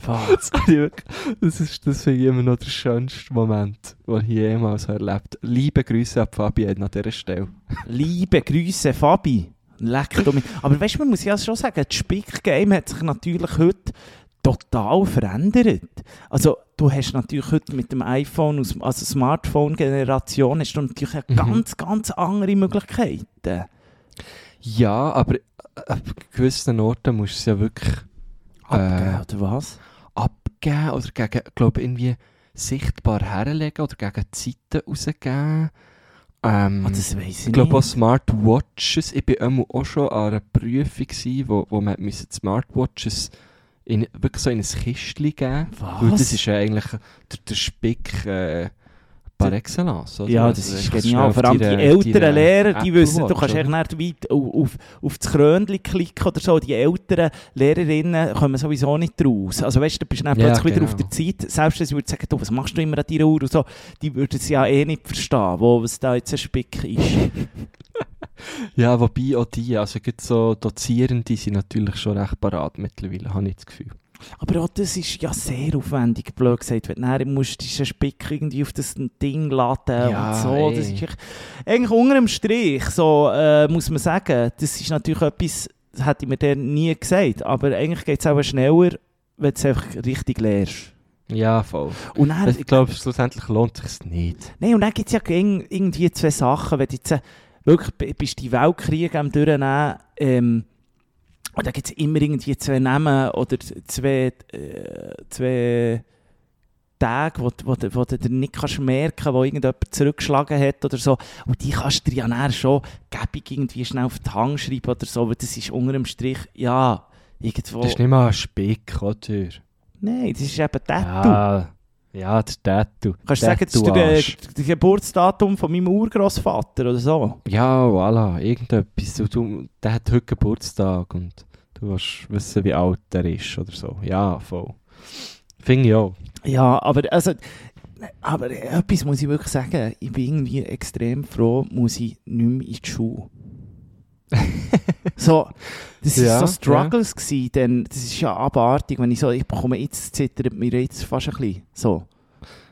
Fuck. Das, ist das ich immer noch der schönste Moment, den ich jemals erlebt habe. Liebe Grüße an Fabienne an dieser Stelle. Liebe Grüße, Fabi. Leck du mich. Aber weißt du, man muss ja schon sagen, das Spick-Game hat sich natürlich heute total verändert. Also, du hast natürlich heute mit dem iPhone, also Smartphone-Generation, hast du natürlich Mhm. ganz, ganz andere Möglichkeiten. Ja, aber an gewissen Orten musst du es ja wirklich Abgeben, Äh, oder was? Abgeben oder gegen, glaube irgendwie sichtbar herlegen oder gegen die Seiten rausgeben. Ähm, Ah, das weiss ich ich glaube auch. Smartwatches. Ich war auch schon an einer Prüfung, gewesen, wo, wo man Smartwatches in, wirklich so in ein Kistchen geben Weil das ist ja eigentlich der, der Spick äh, par excellence. Oder? Ja, Also das ist einfach genial. Vor allem die älteren Lehrer, die Apple wissen, du Watch, kannst eigentlich nicht weit auf, auf, das Krönchen klicken oder so. Die älteren Lehrerinnen kommen sowieso nicht raus. Also weißt du, du bist dann Ja, plötzlich wieder genau. auf der Zeit. Selbst wenn sie würden sagen, du, was machst du immer an deiner Uhr und so, die würden es ja eh nicht verstehen, wo, was da jetzt ein Spick ist. Ja, wobei auch die, also gerade so Dozierende sind natürlich schon recht parat mittlerweile, habe ich das Gefühl. Aber auch das ist ja sehr aufwendig, blöd gesagt. Wenn du dann musst diesen Spick irgendwie auf das Ding laden Ja, und so. Das ist echt, eigentlich unter dem Strich, so äh, muss man sagen, das ist natürlich etwas, das hätte ich mir dann nie gesagt. Aber eigentlich geht es auch schneller, wenn du es einfach richtig lernst. Ja, voll. Und dann, ich glaube, schlussendlich lohnt es sich nicht. Nein, und dann gibt es ja irgendwie zwei Sachen. Wenn du jetzt äh, wirklich bist die Weltkriege am Durchnehmen, ähm, und da gibt es immer irgendwie zwei Namen oder zwei, äh, zwei Tage, wo, du- wo, wo du nicht kannst merken wo irgendjemand zurückgeschlagen hat oder so. Und die kannst du dir ja dann schon gäbig irgendwie schnell auf die Hand schreiben oder so, weil das ist unter dem Strich, ja, irgendwo... Das ist nicht mal ein Spick, oder? Nein, das ist eben Tattoo. Ja, ja, der Tattoo. Kannst du sagen, das ist der Geburtsdatum von meinem Urgroßvater oder so? Ja, voilà, irgendetwas. Du, der hat heute Geburtstag und du willst wissen, wie alt er ist oder so. Ja, voll. Finde ich auch. Ja, aber also, aber etwas muss ich wirklich sagen, ich bin irgendwie extrem froh, muss ich nicht mehr in die Schule. so, das Ja, war so Struggles gewesen, denn das ist ja abartig, wenn ich so, ich bekomme jetzt, zittert mir jetzt fast ein bisschen, so.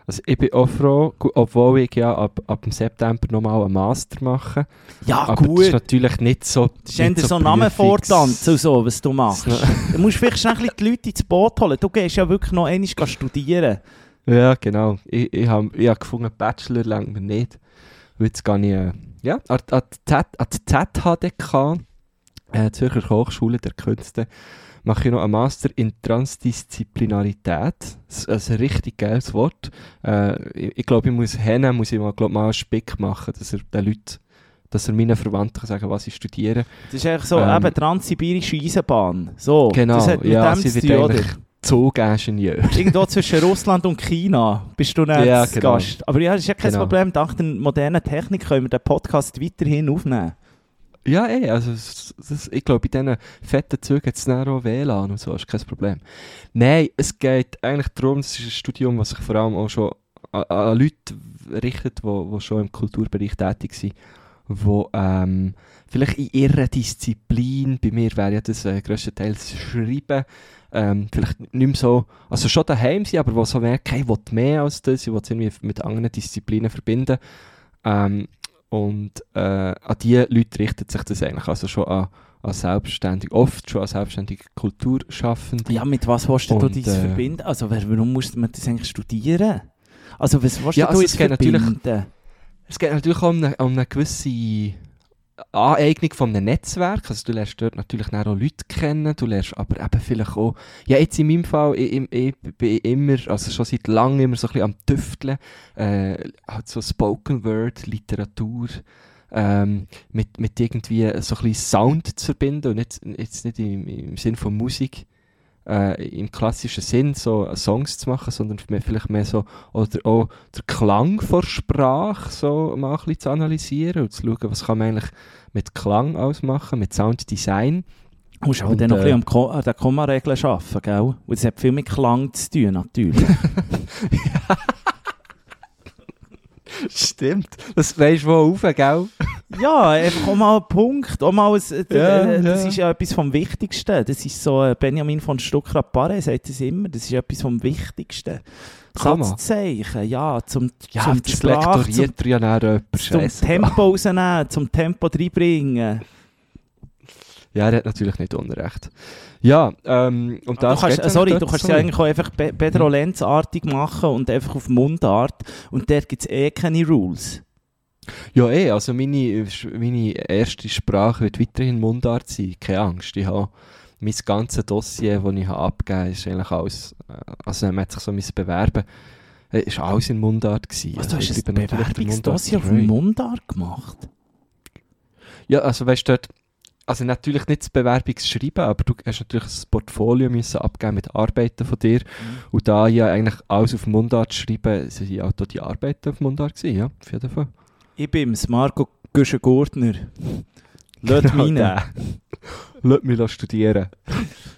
Also ich bin auch froh, obwohl ich ja ab, ab dem September nochmal einen Master mache. Ja, aber das gut, ist natürlich nicht so das ist nicht so Namen Prüfungs- vortanzen so, was du machst. Das- du musst vielleicht schnell ein bisschen die Leute ins Boot holen, du gehst ja wirklich noch einmal studieren. Ja, genau. Ich, ich habe ich hab gefunden, Bachelor lang mir nicht. Und jetzt gehe ich äh, ja, an, an, die Z, an die ZHDK, äh, Zürcher Hochschule der Künste, mache ich noch einen Master in Transdisziplinarität. Das ist ein richtig geiles Wort. Äh, ich ich glaube, ich muss hin, muss ich mal, glaub, mal einen Spick machen, dass er den Leuten, dass er meinen Verwandten kann sagen was ich studiere. Das ist eigentlich so, Ähm, eben transsibirische Eisenbahn. So, Genau, das hat mit ja, dem sie zu wird tun, Zugingenieur. Irgendwo zwischen Russland und China bist du dann Ja, genau. Gast. Aber ja, das ist ja kein Genau. Problem. Dank der modernen Technik können wir den Podcast weiterhin aufnehmen. Ja, eh, also es- das, ich glaube, bei diesen fetten Zügen hat es auch WLAN und so, ist kein Problem. Nein, es geht eigentlich darum, es ist ein Studium, das sich vor allem auch schon an, an Leute richtet, die, schon im Kulturbereich tätig sind, die ähm, vielleicht in ihrer Disziplin, bei mir wäre ja das äh, grösstenteils Schreiben, ähm, vielleicht nicht mehr so, also schon daheim sind, aber die so merken, ich will mehr als das, ich will es irgendwie mit anderen Disziplinen verbinden. Ähm, und äh, an diese Leute richtet sich das eigentlich also schon an, an selbstständig, oft schon an selbstständige Kulturschaffende. Ja, mit was willst du dies äh, verbinden? Also warum muss man das eigentlich studieren? Also was willst Ja, du also jetzt es geht natürlich- verbinden? Es geht natürlich auch um eine, um eine gewisse Aneignung von einem Netzwerk. Also du lernst dort natürlich auch Leute kennen, du lernst aber eben vielleicht auch, ja jetzt in meinem Fall, ich, ich, ich bin immer, also schon seit langem immer so ein bisschen am Tüfteln, äh, halt so Spoken Word, Literatur, ähm, mit, mit irgendwie so ein bisschen Sound zu verbinden und nicht, jetzt nicht im, im Sinn von Musik, äh, im klassischen Sinn so Songs zu machen, sondern vielleicht mehr so, oder auch den Klang von Sprache so mal ein bisschen zu analysieren und zu schauen, was kann man eigentlich mit Klang ausmachen, mit Sounddesign. Du musst Und, dann noch ein äh, bisschen am Ko an den Kommaregeln arbeiten, gell? Und das hat viel mit Klang zu tun, natürlich. Stimmt. Das weisst du wo rauf, gell? ja, einfach auch mal ein Punkt. Auch mal ein, äh, Ja, äh, das ja. ist ja etwas vom Wichtigsten. Das ist so, äh, Benjamin von Stuckrad-Barre sagt das immer, das ist etwas vom Wichtigsten. Satzzeichen, ja, zum, Ja, zum das Sprache, zum, ja jemand. zum. Tempo rausnehmen, zum Tempo reinbringen. Ja, er hat natürlich nicht Unrecht. Ja, ähm, und Ah, das du kannst, äh, sorry, du kannst ja eigentlich auch einfach Pe Pedro Lenz-artig machen und einfach auf Mundart. Und dort gibt es eh keine Rules. Ja, eh, also meine, meine erste Sprache wird weiterhin Mundart sein, keine Angst. Ich habe mein ganzes Dossier, das ich habe abgegeben habe, ist eigentlich alles, äh, also man hat sich so bewerben, äh, ist alles in Mundart gewesen. Was, du Also hast ein Bewerbungsdossier auf. Mundart gemacht? Ja, also weißt du dort, also natürlich nicht das Bewerbungsschreiben, aber du hast natürlich ein Portfolio müssen abgeben mit Arbeiten von dir. Und da ja eigentlich alles auf Mundart schreiben, sind ja auch die Arbeiten auf Mundart gewesen, ja, auf jeden Fall. Ich bin's, Marco Güschen-Gurtner. Lass mich rein. Lass mich studieren.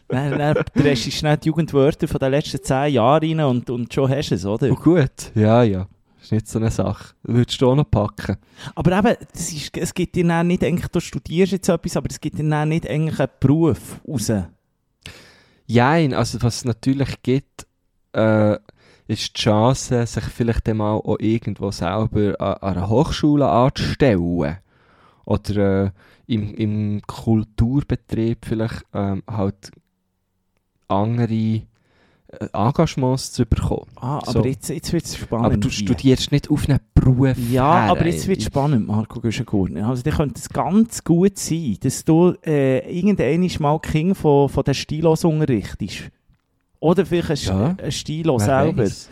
Dann, dann drehst du schnell die Jugendwörter von den letzten zehn Jahren rein und, und schon hast du es, oder? Oh gut, ja, ja. Ist nicht so eine Sache. Würdest du auch noch packen? Aber eben, das ist, es gibt dir dann nicht eigentlich, du studierst jetzt etwas, aber es gibt dir dann nicht eigentlich einen Beruf raus. Jein, also was es natürlich gibt, äh, ist die Chance, sich vielleicht mal auch irgendwo selber an, an einer Hochschule anzustellen. Oder äh, im, im Kulturbetrieb vielleicht ähm, halt andere Engagements zu bekommen. Ah, aber So. jetzt, jetzt wird es spannend. Aber du studierst nicht auf einen Beruf. Ja, her. aber jetzt wird es spannend, Marco Güschen-Gurtner. Also, dir könnte es ganz gut sein, dass du äh, irgendwann mal King von, von den Stilos unterrichtest. Oder vielleicht ein, Ja. ein Stilo Wer selber. weiss?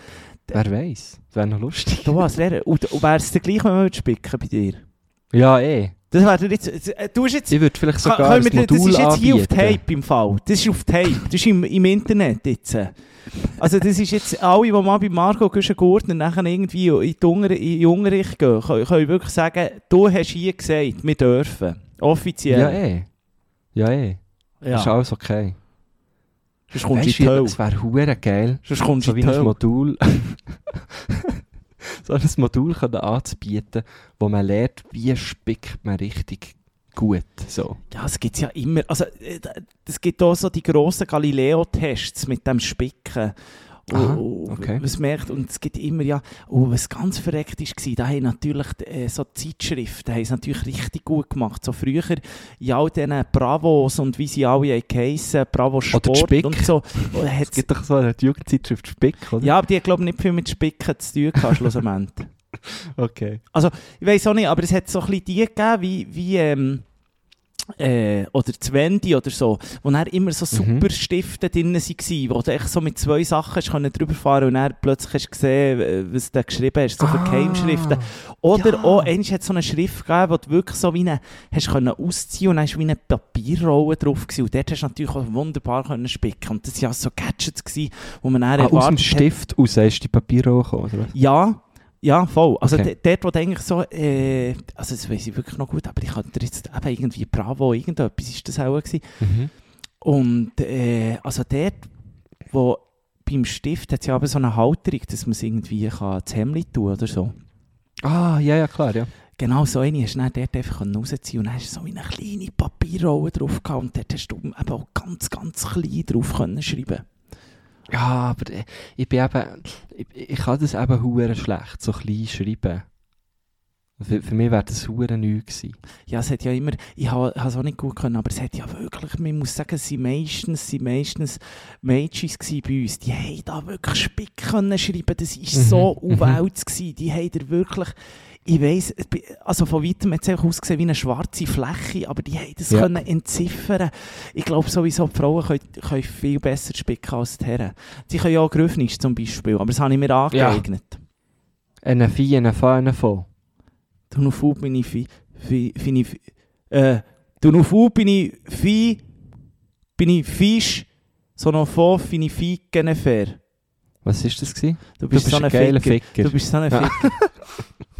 Wer weiß? Das wäre noch lustig. Du als Lehrer. Und, und wäre es dann gleich, wenn man spicken bei dir? Ja, eh. Das wäre jetzt... äh, Du hast jetzt... Ich würde vielleicht sogar ein wir, das ist jetzt hier auf anbieten. Tape im Fall. Das ist auf Tape. Das ist im, im Internet jetzt. Also das ist jetzt, alle, die mal bei Marco Güschen-Gurtner nachher irgendwie in die, Unter in die Unterricht gehen, können, können wirklich sagen, du hast hier gesagt, wir dürfen. Offiziell. Ja, eh. Ja, eh. Ja. Ist alles okay. Sonst kommst du in die Hölle. es wäre hure geil, Sonst kommst du so in wie die ein Hölle. Modul, so ein Modul können anzubieten, wo man lernt, wie spickt man richtig gut. So. Ja, es gibt ja immer. Also, äh, es gibt auch so die grossen Galileo-Tests mit dem Spicken. Aha, Und- okay. Was merkt, und es gibt immer ja, oh, was ganz verreckt war, da haben natürlich äh, so Zeitschriften haben es natürlich richtig gut gemacht. So früher in all diesen Bravos und wie sie alle geheissen, Bravo Sport Spick. und so. Oh, Es gibt doch so eine Jugendzeitschrift Spick, oder? ja, aber die hat glaube ich nicht viel mit Spicken zu tun gehabt, schlussendlich. Okay. Ich weiß auch nicht, aber es hat so ein bisschen die gegeben, wie, wie ähm, äh, oder das Wendy oder so, wo dann immer so Mhm. super Stifte drin waren, wo du echt so mit zwei Sachen können drüber fahren und dann plötzlich hast du gesehen, was du geschrieben hast, so für Geheimschriften. Oder ja. auch, einmal hat es so eine Schrift gegeben, wo du wirklich so wie eine, hast können ausziehen und dann war wie eine Papierrolle drauf gewesen. und dort hast du natürlich auch wunderbar können spicken und das waren ja so Gadgets gewesen, wo man dann Ah, aus dem erwartet hat- Stift raus ist die Papierrolle gekommen, oder was? ja, ja, voll. Also Okay. dort, wo du eigentlich so, äh, also das weiß ich wirklich noch gut, aber ich hatte jetzt eben irgendwie Bravo, irgendetwas ist das auch gewesen. Mhm. Und äh, also dort, wo beim Stift hat es ja aber so eine Halterung, dass man es irgendwie kann ins Hemd tun oder so. Ah, ja, ja, klar, ja. Genau so eine hast du dann dort einfach rausziehen und dann hast du so eine kleine Papierrolle drauf gehabt und dort hast du eben auch ganz, ganz klein drauf können schreiben. Ja, aber äh, ich bin eben, ich, ich kann das eben hure schlecht, so klein schreiben. Für, für mich wäre das hure neu gewesen. Ja, es hat ja immer, ich habe es auch nicht gut können, aber es hat ja wirklich, man muss sagen, es sind meistens, sind meistens Mädchen bei uns, die haben da wirklich Spick können schreiben, das war Mhm, so mhm. aufwälts gewesen, die haben da wirklich, ich weiss, also von weitem hat es ausgesehen wie eine schwarze Fläche, aber die haben das Ja. können entziffern. Ich glaube sowieso, die Frauen können, können viel besser spicken als die Herren. Sie können ja auch Griffnisch zum Beispiel, aber das habe ich mir angeeignet. Eine Vieh, eine Fa, eine Fa. Du noch Fu bin ich fi, fin ich, äh, du noch Fu bin ich fi, bin ich Fisch, so noch Fo bin ich fair. Was ist das gewesen? Du Du bist, bist so ein ein Ficker. Ficker. Du bist so ein Ja. Ficker.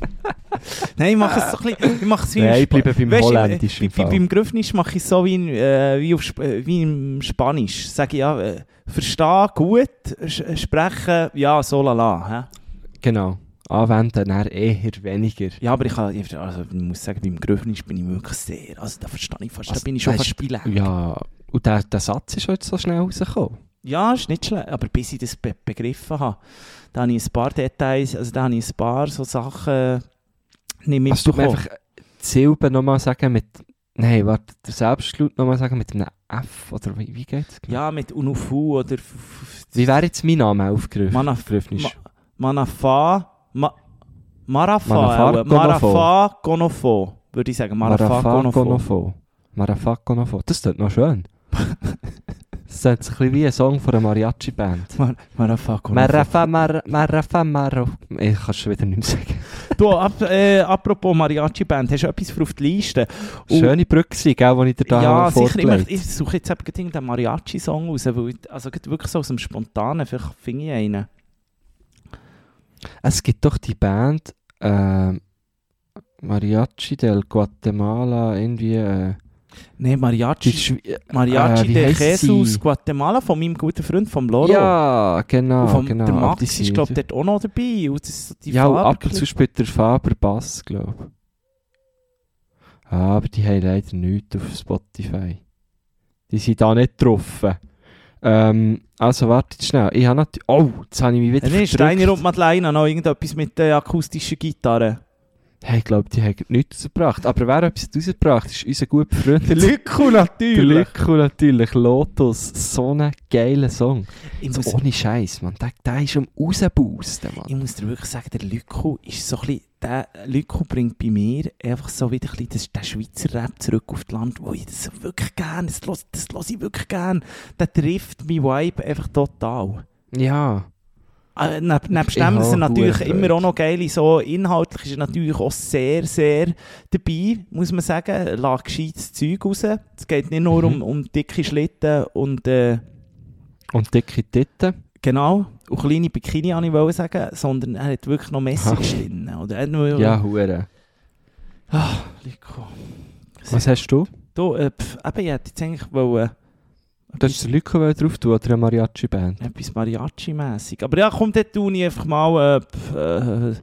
Nein, ich mache es so ein bisschen, ich mache es wie Nein, im ich bleibe beim Weisst du, Holländischen bei- bei-. Beim Griffnisch mache ich es so wie, in, äh, wie, auf, Sp- äh, wie im Spanisch. Sage ich ja, äh, verstehen gut, sch- sprechen, ja, so lala. hä? Genau. Anwenden dann eher weniger. Ja, aber ich, kann, also, ich muss sagen, beim Griffnisch bin ich wirklich sehr, also da verstehe ich fast, Also, da bin ich schon fast Leben. Ja, und der, der Satz ist heute so schnell rausgekommen. Ja, ist nicht schlecht, aber bis ich das be begriffen habe, da habe ich ein paar Details, also da habe ich ein paar so Sachen du mir mitbekommen. einfach die Silben nochmal sagen mit... Nein, warte, der Selbstlaut nochmal sagen mit einem F, oder wie, wie geht's? Ja, mit Unufu oder... Wie wäre jetzt mein Name aufgerufen? Manaf- ist? Ma- Manafa... Ma Marafa. Gonofo. Marafa Gonofo, würde ich sagen. Marafa, Gonofo. Marafa Gonofo. Das tut noch schön. Das ist ein bisschen wie ein Song von einer Mariachi-Band. Mar Marafaco. Marafa, Mar Marafa, Maro. Ich kann es schon wieder nicht mehr sagen. Du, ab, äh, apropos Mariachi-Band, hast du etwas für auf die Liste? Und- Schöne Brücke, gell, die ich dir da ja, sicher. Ich, möchte- ich suche jetzt eben irgendeinen Mariachi-Song raus, weil ich, also wirklich so aus dem Spontanen, vielleicht finde ich einen. Es gibt doch die Band ähm, Mariachi del Guatemala, irgendwie. Äh, Nein, Mariachi, äh, Mariachi wie de Jesus? Guatemala von meinem guten Freund, vom Loro. Ja, genau. und vom, genau. der Max ist, glaube ich, dort auch noch dabei. Und das, die Ja, und ab und zu spielt der Faber Bass, glaube ich. Ah, aber die haben leider nichts auf Spotify. Die sind da nicht getroffen. Ähm, also wartet schnell. Ich habe natürlich... Oh, jetzt habe ich mich wieder Dann ist verdrückt. Steiner und Madeleine noch irgendetwas mit der akustischen Gitarre. Hey, ich glaube, die haben nichts rausgebracht. Aber wer etwas rausgebracht ist unser guter Freund. Der Lyko Der natürlich. Lyko natürlich. Lotus. So ein geiler Song. Ich So muss, ohne Scheiß, man. Der, der ist am rausboosten, ich man. muss dir wirklich sagen, der Lyko ist so ein bisschen, der Lyko bringt bei mir einfach so wieder ein bisschen das, den Schweizer Rap zurück auf das Land, wo ich das wirklich gerne, das höre das höre ich wirklich gerne. Der trifft mein Vibe einfach total. Ja. Äh, neb, nebst dem, er habe natürlich gute immer auch noch geile, so inhaltlich ist er natürlich auch sehr, sehr dabei, muss man sagen. Er lässt gescheites Zeug raus. Es geht nicht nur um, Mhm. um dicke Schlitten und äh, Und dicke Titten. genau, und kleine Bikini, wollte ich sagen, sondern er hat wirklich noch Message drin. Oder er nur, Ja, hure. Ah, Lyko. Was hast du? Du, äh, pf, eben, ich hätte jetzt eigentlich wollen, Du hast den wollen drauf tun oder eine Mariachi-Band? etwas Mariachi-mässig. Aber ja, komm, dort tue ich einfach mal äh, äh,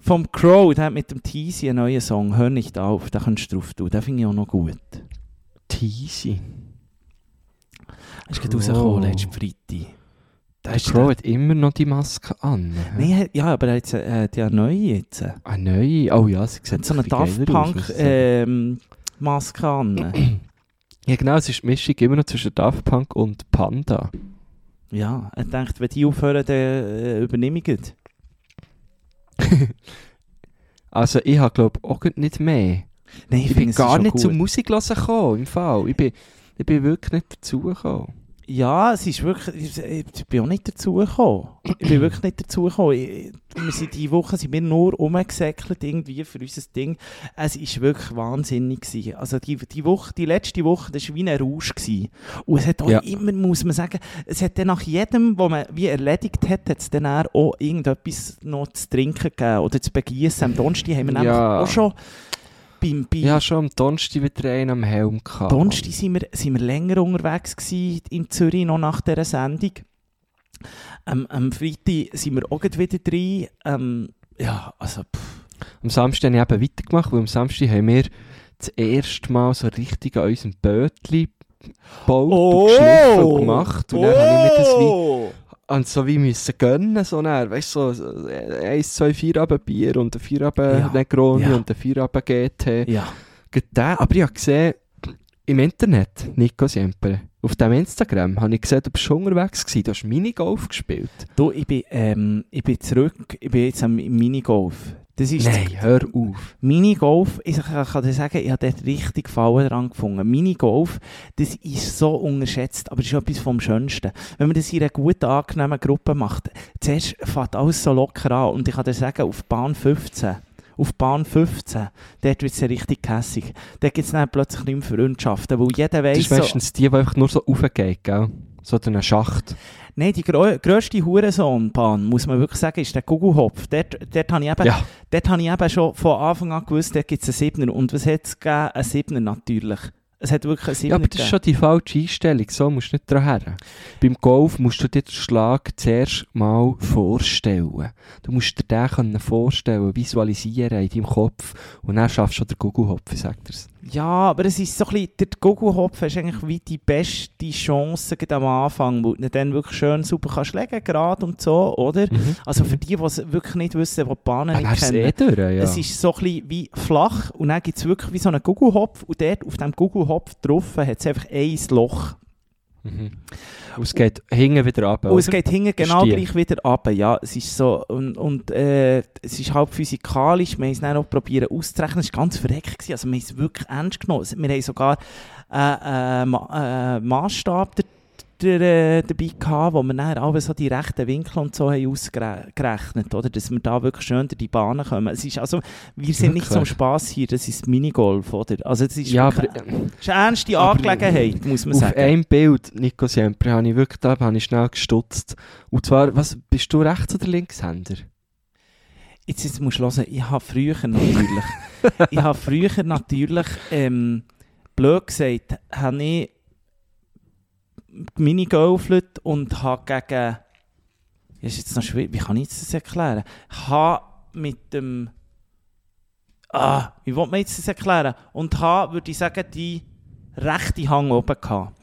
vom Crow, der hat mit dem Teasy einen neuen Song, «Hör nicht auf», den kannst du drauf tun, den finde ich auch noch gut. Teasy. Ist gerade rausgekommen, letzten Freitag. Da Der ist Crow hat immer noch die Maske an. Nein, er hat- ja, aber er hat äh, eine neue jetzt. Eine neue? Oh ja, sie hat sieht so eine Daft geiler aus, Punk muss ich sagen. ähm, an. Ja genau, es ist die Mischung immer noch zwischen Daft Punk und Panda. ja, er denkt, wenn die aufhören, dann äh, übernehme ich es. Also ich habe glaube auch grad nicht mehr. Nein, Ich, finde bin gar nicht gut. zur Musik gekommen, im Fall. Ich bin, ich bin wirklich nicht dazu gekommen. Ja, es ist wirklich, ich, ich bin auch nicht dazu gekommen. Ich bin wirklich nicht dazu gekommen. Ich, wir sind diese Woche sind wir nur rumgesäckelt irgendwie für unser Ding. Es ist wirklich wahnsinnig gewesen. Also die, die Woche, die letzte Woche, das war wie ein Rausch gewesen. Und es hat auch Ja. immer, muss man sagen, es hat dann nach jedem, wo man wie erledigt hat, hat es dann auch irgendetwas noch zu trinken gegeben oder zu begießen. Am Donnerstag haben wir nämlich Ja. auch schon beim, bei Ich hatte schon am Donnerstag wieder einen am Helm. Gehabt. Donnerstag sind wir, sind wir länger unterwegs gewesen in Zürich, noch nach dieser Sendung. Ähm, am Freitag sind wir auch wieder drin. Ähm, ja, also, pff. Am Samstag habe ich eben weitergemacht, weil am Samstag haben wir das erste Mal so richtig an unserem Bötli gebaut und geschliffen und gemacht. Und dann habe ich mir das wie, und so wie müssen gönnen, so dann, weißt du, so äh, eins, zwei Feierabend Bier und ein Feierabend. Negroni Ja. und ein Feierabend GT. Ja, den, aber ich habe gesehen, im Internet, Nico Siempre, auf dem Instagram, habe ich gesehen, du bist schon unterwegs gewesen, du hast Minigolf gespielt. du, ich bin, ähm, ich bin zurück, ich bin jetzt am Minigolf. Das ist Nein, hör auf. Minigolf, ich kann kann dir sagen, ich habe dort richtig Gefallen dran gefunden. Minigolf, das ist so unterschätzt, aber das ist etwas vom Schönsten. Wenn man das in einer guten, angenehmen Gruppe macht, zuerst fängt alles so locker an und ich kann dir sagen, auf Bahn 15, auf Bahn 15, dort wird es richtig kässig. Dort gibt es dann plötzlich nicht mehr Freundschaften, weil jeder Das weiss ist so, meistens die, die einfach nur so raufgeht, gell? So einen Schacht. nein, die grö grösste Hurensohnbahn, muss man wirklich sagen, ist der Gugelhopf. Dort, dort habe ich eben Ja, Dort habe ich eben schon von Anfang an gewusst, dort gibt es einen Siebner. Und was hat es gegeben? Einen Siebner natürlich. Es hat wirklich einen Siebner ja aber das ist schon die falsche Einstellung, so musst du nicht dran her. Beim Golf musst du dir den Schlag zuerst mal vorstellen. Du musst dir den vorstellen, visualisieren in deinem Kopf und dann schaffst du schon den Gugelhopf, ich sag dir's. Ja, aber es ist so ein bisschen, der Gugelhopf ist eigentlich wie die beste Chance am Anfang, wo du dann wirklich schön super kannst legen, gerade und so, oder? Also für die, die es wirklich nicht wissen, die die Bahnen Ah, nicht kennen. eh durch, ja. Es ist so ein bisschen wie flach und dann gibt es wirklich wie so einen Gugelhopf und dort auf dem Gugelhopf drauf hat es einfach ein Loch. Mhm. Und es geht hinten wieder ab. Und es geht hinten genau Stiel. gleich wieder ab. Ja, es ist so, und, und äh, es ist halb physikalisch. Wir haben es dann auch probiert auszurechnen. Es war ganz verreckt. gewesen. Also wir haben es wirklich ernst genommen. Wir haben sogar äh, äh, Ma äh, Maßstab Computer äh, dabei gehabt, wo wir dann alle so die rechten Winkel und so haben ausgerechnet, oder? Dass wir da wirklich schön durch die Bahnen kommen. Es ist also, wir sind nicht zum Wirklich? Spass hier, das ist Minigolf, oder? Also es ist, Ja, wirklich, aber es ist eine ernste Angelegenheit, muss man auf sagen. einem Bild, Nico Siempre, habe ich wirklich da habe ich schnell gestutzt. Und zwar, was, bist du Rechts- oder Linkshänder? Jetzt, jetzt musst du hören, ich habe früher natürlich, ich habe früher natürlich, ähm, blöd gesagt, habe ich Minigolflet und habe gegen, das ist jetzt noch schwierig, wie kann ich das erklären? Habe mit dem, ah, wie will man jetzt das erklären? Und habe, würde ich sagen, die rechte Hang oben gehabt.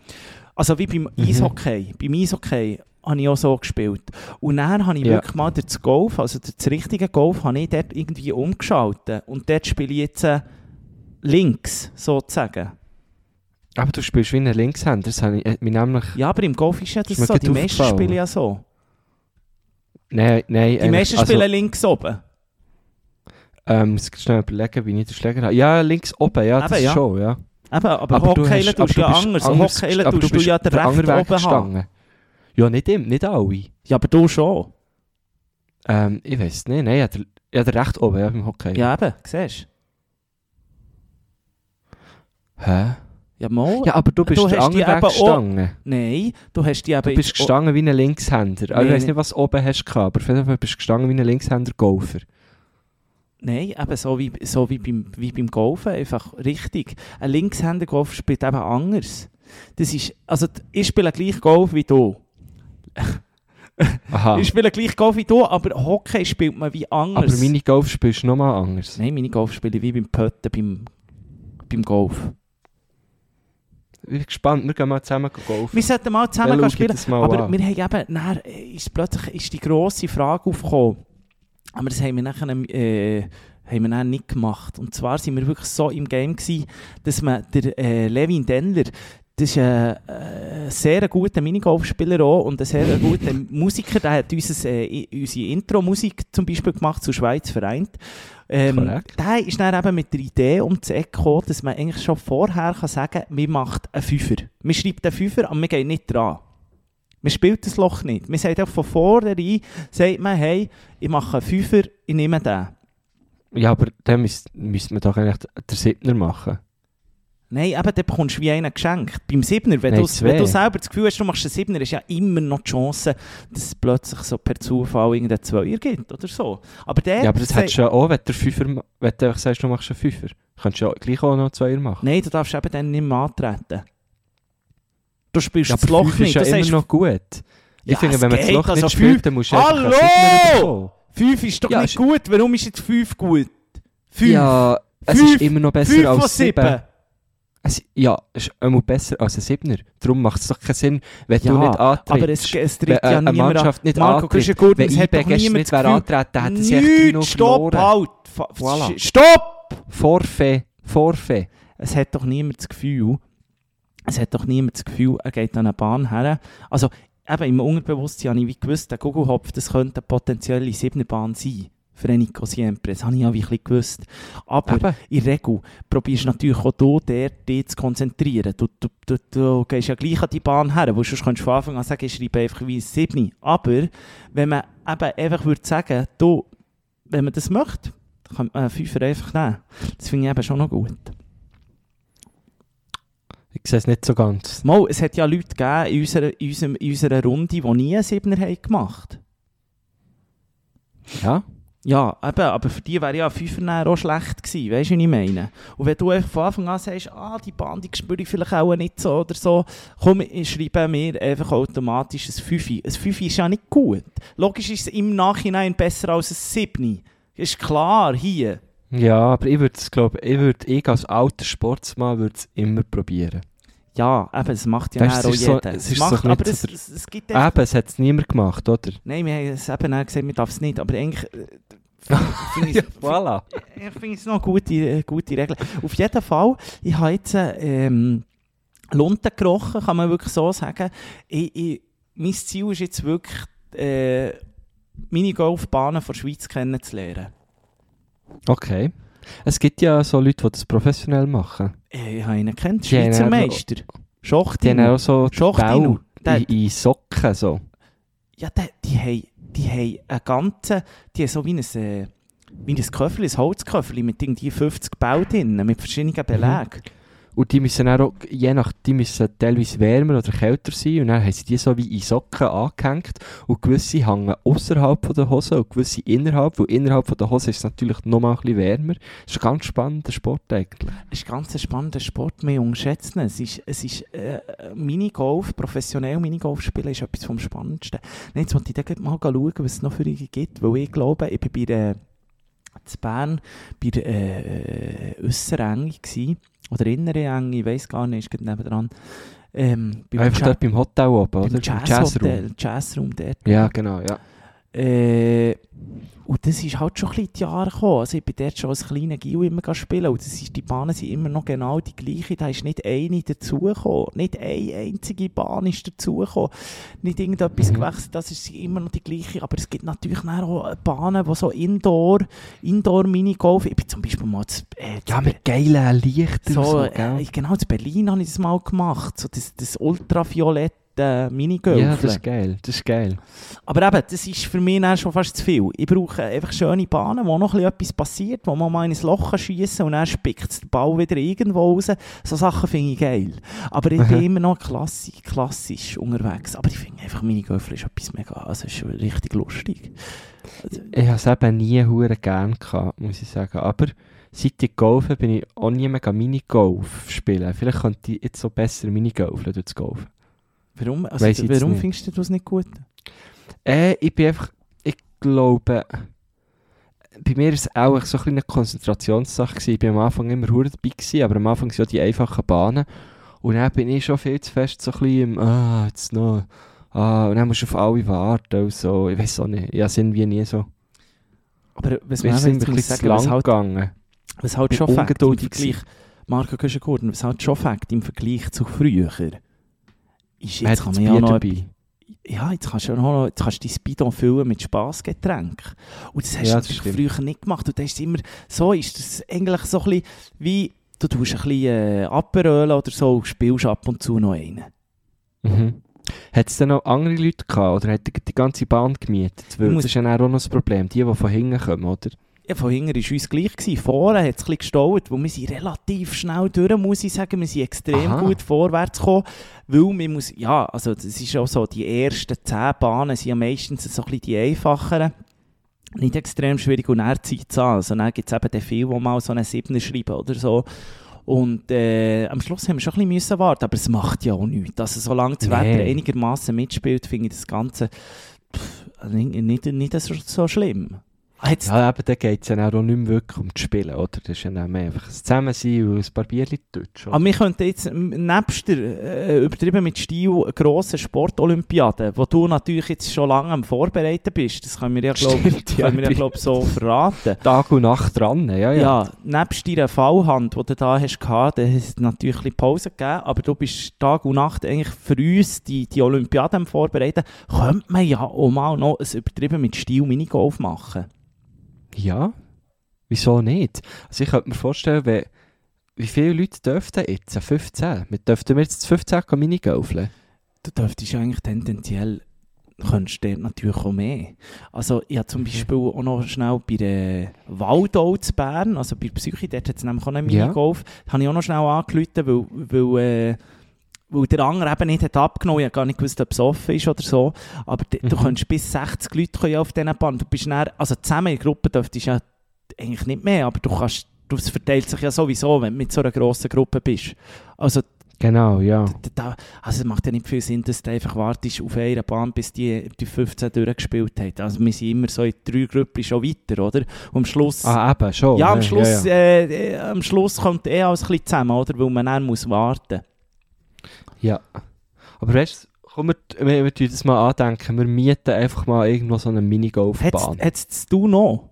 Also wie beim Eishockey. Beim Eishockey habe ich auch so gespielt. Und dann habe ich Ja. wirklich mal das Golf, also das richtige Golf, habe ich dort irgendwie umgeschaltet. Und dort spiele ich jetzt äh, links, sozusagen. Aber du spielst wie ein Linkshänder, das habe ich äh, mir nämlich... Ja, aber im Golf ist ja das Ist so. Die meisten spielen ja so. Nein, nein. Die meisten also, spielen links oben. Ähm, muss ich schnell überlegen, wie ich den Schläger habe. Ja, links oben, ja, das Eben, ist ja. schon, ja. Eben, aber, du Hockeyen hast- tust du aber ja bist anders. anders aber tust du ja den rechten oben haben. Ja, nicht, im, nicht alle. Ja, aber du schon. Ähm, ich weiß nicht, nein, ja, der, ja, der recht oben, ja, beim Hockey. Ja, eben, siehst Hä? Ja, mal. Ja, aber du bist Du hast die Weg gestanden. Nein, du hast die eben... Du bist gestanden wie ein Linkshänder. Also, Nee, ich weiß nicht, was du oben hast gehabt, aber auf jeden Fall bist du gestanden wie ein Linkshänder-Golfer. Nein, eben so wie, so wie, beim, wie beim Golfen, einfach richtig. Ein Linkshänder-Golf spielt eben anders. Das ist, also ich spiele gleich Golf wie du. Aha. Ich spiele gleich Golf wie du, aber Hockey spielt man wie anders. Aber meine Golf spielst du nochmal anders. Nein, meine Golf spiele ich wie beim Pötten, beim, beim Golf. Ich bin gespannt, wir gehen mal zusammen golfen. Wir sollten mal zusammen gehen spielen. mal Aber an. wir haben eben, dann ist plötzlich ist die grosse Frage aufgekommen. Aber das haben wir nachher äh, haben wir dann nicht gemacht. Und zwar sind wir wirklich so im Game gewesen, dass man der äh, Levin Denler, das ist ein äh, sehr guter Minigolfspieler auch und ein sehr guter Musiker, der hat unser, äh, unsere Intro-Musik zum Beispiel gemacht zu Schweiz vereint. Ähm, der ist dann eben mit der Idee um die Ecke gekommen, dass man eigentlich schon vorher kann sagen kann, man macht einen Fünfer. Man schreibt einen Fünfer, aber man geht nicht dran. Man spielt das Loch nicht. Man sagt auch von vornherein, sagt man, hey, ich mache einen Fünfer, ich nehme den. Ja, aber dann müsste müsste man doch eigentlich den Siebner machen. Nein, eben, dann bekommst du wie einen geschenkt. Beim Siebner, wenn, Nein, wenn du selber das Gefühl hast, du machst einen Siebner, ist ja immer noch die Chance, dass es plötzlich so per Zufall irgendeinen Zweier gibt oder so. Aber der Ja, aber das hättest du ja auch, wenn du, Fünfer, wenn du einfach sagst, du machst einen Fünfer. Könntest du ja gleich auch noch Zweier machen. Nein, du darfst eben dann nicht mehr antreten. Du spielst Ja, das aber Loch nicht. ist ja Du immer sagst, noch gut. Ich Ja, finde, wenn man das Loch also nicht spielt, dann musst du einfach Hallo! bekommen. Fünf ist doch Ja, nicht ist- gut. Warum ist jetzt fünf gut? Fünf. Ja, es Fünf. ist immer noch besser fünf von als sieben. sieben. Es, ja, es ist immer besser als ein Siebner. Darum macht es doch keinen Sinn, wenn Ja, du nicht antrittst. Aber es, es tritt ja eine. Mannschaft nicht Marco, antritt, gut, wenn es hat doch IB gestern niemand nicht wäre antreten, hätten sie echt 3-0 Nichts, stopp, halt. Voilà. Stopp! Forfait, Forfait. Es hat doch niemand das Gefühl, es hat doch niemand das Gefühl, er geht an eine Bahn her. Also, eben im Unterbewusstsein habe ich wie gewusst, der Gugelhopf, das könnte eine potenzielle Siebenerbahn sein. Für Nico Siempre. Das habe ich ja wie ein bisschen gewusst. Aber Eben. in der Regel probierst du natürlich auch du, der, dich zu konzentrieren. Du, du, du, du gehst ja gleich an die Bahn her, wo sonst könntest du von Anfang an sagen, ich schreibe einfach wie ein Siebni. Aber wenn man eben einfach würde sagen, du, wenn man das möchte, dann kann man einen Fünfer einfach nehmen. Das finde ich eben schon noch gut. Ich sehe es nicht so ganz. Mal, es hat ja Leute gegeben in unserer, in unserem, in unserer Runde, die nie einen Siebener haben gemacht Ja? Ja, eben, aber für die wäre ja ein Fünfer nachher auch schlecht gewesen, weißt du, was ich meine? Und wenn du von Anfang an sagst, ah, die Bahn, die spüre ich vielleicht auch nicht so oder so, komm, ich schreibe mir einfach automatisch ein Fünfi. Ein Fünfi ist ja nicht gut. Logisch ist es im Nachhinein besser als ein Siebni. Ist klar, hier. Ja, aber ich würde es, glaube ich, würde ich als alter Sportsmann würde es immer probieren. Ja, eben, es macht ja nachher auch ist so- jeder. es Es macht, nicht aber so es, es, es gibt einfach Eben, es hat es niemand gemacht, oder? Nein, wir haben es eben auch gesagt, man darf es nicht, aber eigentlich äh, finde ich Ja, voilà. ich finde es noch eine gute, äh, gute Regel. Auf jeden Fall, ich habe jetzt ähm, Lunten gerochen, kann man wirklich so sagen. Ich, ich, mein Ziel ist jetzt wirklich, äh, Minigolfbahnen von der Schweiz kennenzulernen. Okay. Es gibt ja so Leute, die das professionell machen. Äh, Ich habe ihn kennt, Die haben Schweizer Meister. Die haben auch so der, in, in Socken so. ja, der, die haben, die haben einen ganzen, die haben so wie ein, äh, wie ein Köfferli, ein Holzköfferli mit irgendwie 50 Bau drin, mit verschiedenen Belägen. Und die müssen auch, je nach, die müssen teilweise wärmer oder kälter sein und dann haben sie die so wie in Socken angehängt und gewisse hängen außerhalb der Hose und gewisse innerhalb, weil innerhalb der Hose ist es natürlich noch mal ein bisschen wärmer. Das ist ein ganz spannender Sport eigentlich. Es ist ein ganz spannender Sport, wir unterschätzen es. Ist, es ist äh, Minigolf, professionell Minigolf spielen ist etwas vom Spannendsten. Nein, Jetzt wollte ich dann mal schauen, was es noch für ihn gibt, weil ich glaube, ich bin bei der zu Bern bei der äh, Äusserenge gsi oder innere Enge, ich weiß gar nicht, ist gerade nebendran. Ähm, Einfach dort beim Hotel oben, beim oder? Im Jazzhotel, Jazzroom dort. Ja, genau, ja. Äh, und das ist halt schon ein bisschen die Jahre gekommen. Also ich bin dort schon als kleiner Gil immer spielen und das ist, die Bahnen sind immer noch genau die gleiche. Da ist nicht eine dazugekommen. Nicht eine einzige Bahn ist dazugekommen. Nicht irgendetwas Mhm. gewechselt, das ist immer noch die gleiche. Aber es gibt natürlich auch Bahnen, die so Indoor, Indoor-Minigolf, ich bin zum Beispiel mal zu, äh, zu Ja, mit geilen Lichtern so, so, äh, genau, in Berlin habe ich das mal gemacht. So das, das ultraviolette Minigolf. Ja, das ist geil, das ist geil. Aber eben, das ist für mich dann schon fast zu viel. Ich brauche einfach schöne Bahnen, wo noch ein bisschen etwas passiert, wo man mal in ein Loch schießen kann und dann spickt der Ball wieder irgendwo raus. So Sachen finde ich geil. Aber ich bin immer noch klassisch, klassisch unterwegs. Aber ich finde einfach, Minigolf ist etwas mega, also ist richtig lustig. Also, Ich habe es eben nie hure gern gehabt, muss ich sagen. Aber seit ich golfe bin ich auch nie mega Minigolf spielen. Vielleicht könnte ich jetzt so besser Minigolfen durch das Golfen. Warum also, Weiss ich jetzt warum nicht. findest du das nicht gut? Äh, ich bin einfach, ich glaube, bei mir war es auch so ein bisschen eine Konzentrationssache. Gewesen. Ich war am Anfang immer hure dabei, gewesen, aber am Anfang sind ja die einfachen Bahnen. Und dann bin ich schon viel zu fest so ein bisschen im, ah, jetzt noch, ah, und dann musst du auf alle warten und so. Ich weiß auch nicht, ich habe es irgendwie nie so. Aber was Wir sind ein bisschen zu lang halt, gegangen. was halt schon Fakt im Vergleich, Marco Güschen-Gurten, was halt schon Fakt im Vergleich zu früher, ist, jetzt kann man ja noch ja, jetzt kannst du ja noch, jetzt kannst du dein Bidon füllen mit Spassgetränk. Und das hast Ja, du natürlich früher nicht gemacht. Und das ist immer, so ist das eigentlich so ein bisschen wie, du tust ein bisschen äh, oder so und spielst ab und zu noch einen. Mhm. Hat es denn noch andere Leute gehabt oder hat die ganze Bahn gemietet? Weil das ist ja auch noch das Problem, die, die von hinten kommen, oder? Ja, von hinten war uns gleich. Gewesen. Vorne hat es ein bisschen gestaut, weil wir sind relativ schnell durch, muss ich sagen. Wir sind extrem Aha. gut vorwärts gekommen, weil man muss, ja, also das ist auch so, die ersten 10 Bahnen sind ja meistens so ein bisschen die einfacheren. Nicht extrem schwierig und dann zieht es an. Also dann gibt es eben den viel, die mal so einen 7 schreiben oder so. Und äh, am Schluss haben wir schon ein bisschen müssen warten, aber es macht ja auch nichts. Also solange das Nee. Wetter einigermaßen mitspielt, finde ich das Ganze pff, nicht, nicht, nicht so, so schlimm. Hat's Ja, eben, dann geht es ja auch nicht mehr wirklich um das Spielen, oder? Das ist ja dann mehr einfach ein Zusammensein und ein paar Bierchen deutsch. Aber wir könnten jetzt nebst der, äh, übertrieben mit Stil, grossen Sportolympiade, wo du natürlich jetzt schon lange am Vorbereiten bist, das können wir ja, glaube ja, ja, glaub, so verraten. Tag und Nacht dran, ja, ja. Ja, nebst deiner Fallhand, die du da hast gehabt, da hat es natürlich ein Pause gegeben, aber du bist Tag und Nacht eigentlich für uns die, die Olympiade am Vorbereiten. Könnte man ja auch mal noch ein übertrieben mit Stil Minigolf machen. Ja, wieso nicht? Also ich könnte mir vorstellen, wenn, wie viele Leute dürften jetzt? 15? Wir dürften wir jetzt zu 15 gehen Minigolfen? du dürftest eigentlich tendenziell könntest dort natürlich auch mehr. Also ich habe zum Mhm. Beispiel auch noch schnell bei der Waldau zu Bern, also bei der Psyche, dort hat es nämlich auch einen Ja. Minigolf, da habe ich auch noch schnell angerufen, weil, weil, äh, weil der andere eben nicht hat abgenommen Ich habe gar nicht gewusst, ob es offen ist oder so. Aber d- du Mhm. könntest bis 60 Leute auf diesen Bahn. Du bist dann, also zusammen in der Gruppe dürftest du ja eigentlich nicht mehr, aber du kannst, du, es verteilt sich ja sowieso, wenn du mit so einer grossen Gruppe bist. Also Genau, ja. da- also es macht ja nicht viel Sinn, dass du einfach wartest auf einer Bahn, bis die, die 15 durchgespielt haben. Also wir sind immer so in drei Gruppen schon weiter, oder? Und am Schluss... Ah, eben, schon. ja, am? Schluss, Ja, ja. Äh, äh, am Schluss kommt eh alles ein bisschen zusammen, oder? Weil man dann muss warten ja. Aber weißt du, komm, wir, wir, wir tun das mal andenken. Wir mieten einfach mal irgendwo so eine Minigolfbahn. Hat es du noch?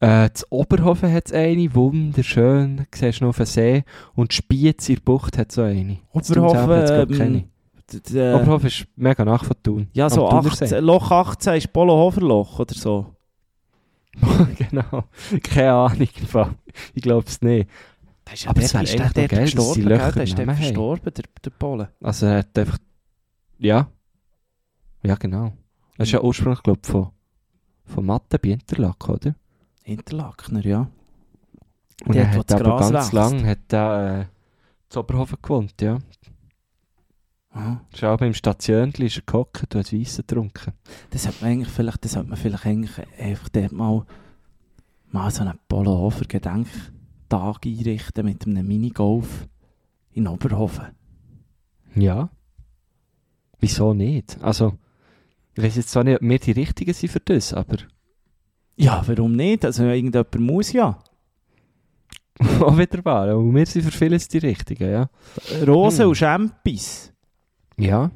Äh, das Oberhofen hat es eine, wunderschön. Du siehst noch auf den See. Und Spiez in der Bucht hat so eine. Keine. ähm, d- Oberhofen ist mega nach von Thun. ja, so Thunersee. 18, Loch 18 ist Polohoferloch oder so. genau. Keine Ahnung. Ich glaube es nicht. Der ist Aber wär ist der geil, dass gestorben, gell? Löcher Der ist haben. verstorben, der, der Pole. Also er hat einfach Ja. Ja, genau. Das ist ja ursprünglich, glaube ich, von, von Mathe bei Interlaken, oder? Interlakener, ja. Und Dort, er hat aber ganz wächst. lang hat er, äh, zu Oberhofen gewohnt, ja. Aha. Ist auch im Stationli ist er gehockt und hat Weisse getrunken. Das sollte man eigentlich vielleicht, das sollte man vielleicht eigentlich einfach dort mal, mal so einen Polohofer Gedenktag einrichten mit einem Minigolf in Oberhofen. Ja. Wieso nicht? Also, ich weiß jetzt zwar nicht, ob wir die Richtigen sind für das, aber Ja, warum nicht? Also irgendjemand muss ja. auch wieder wahr. Und wir sind für vieles die Richtigen, ja. Rosen Hm. und Champis. Ja.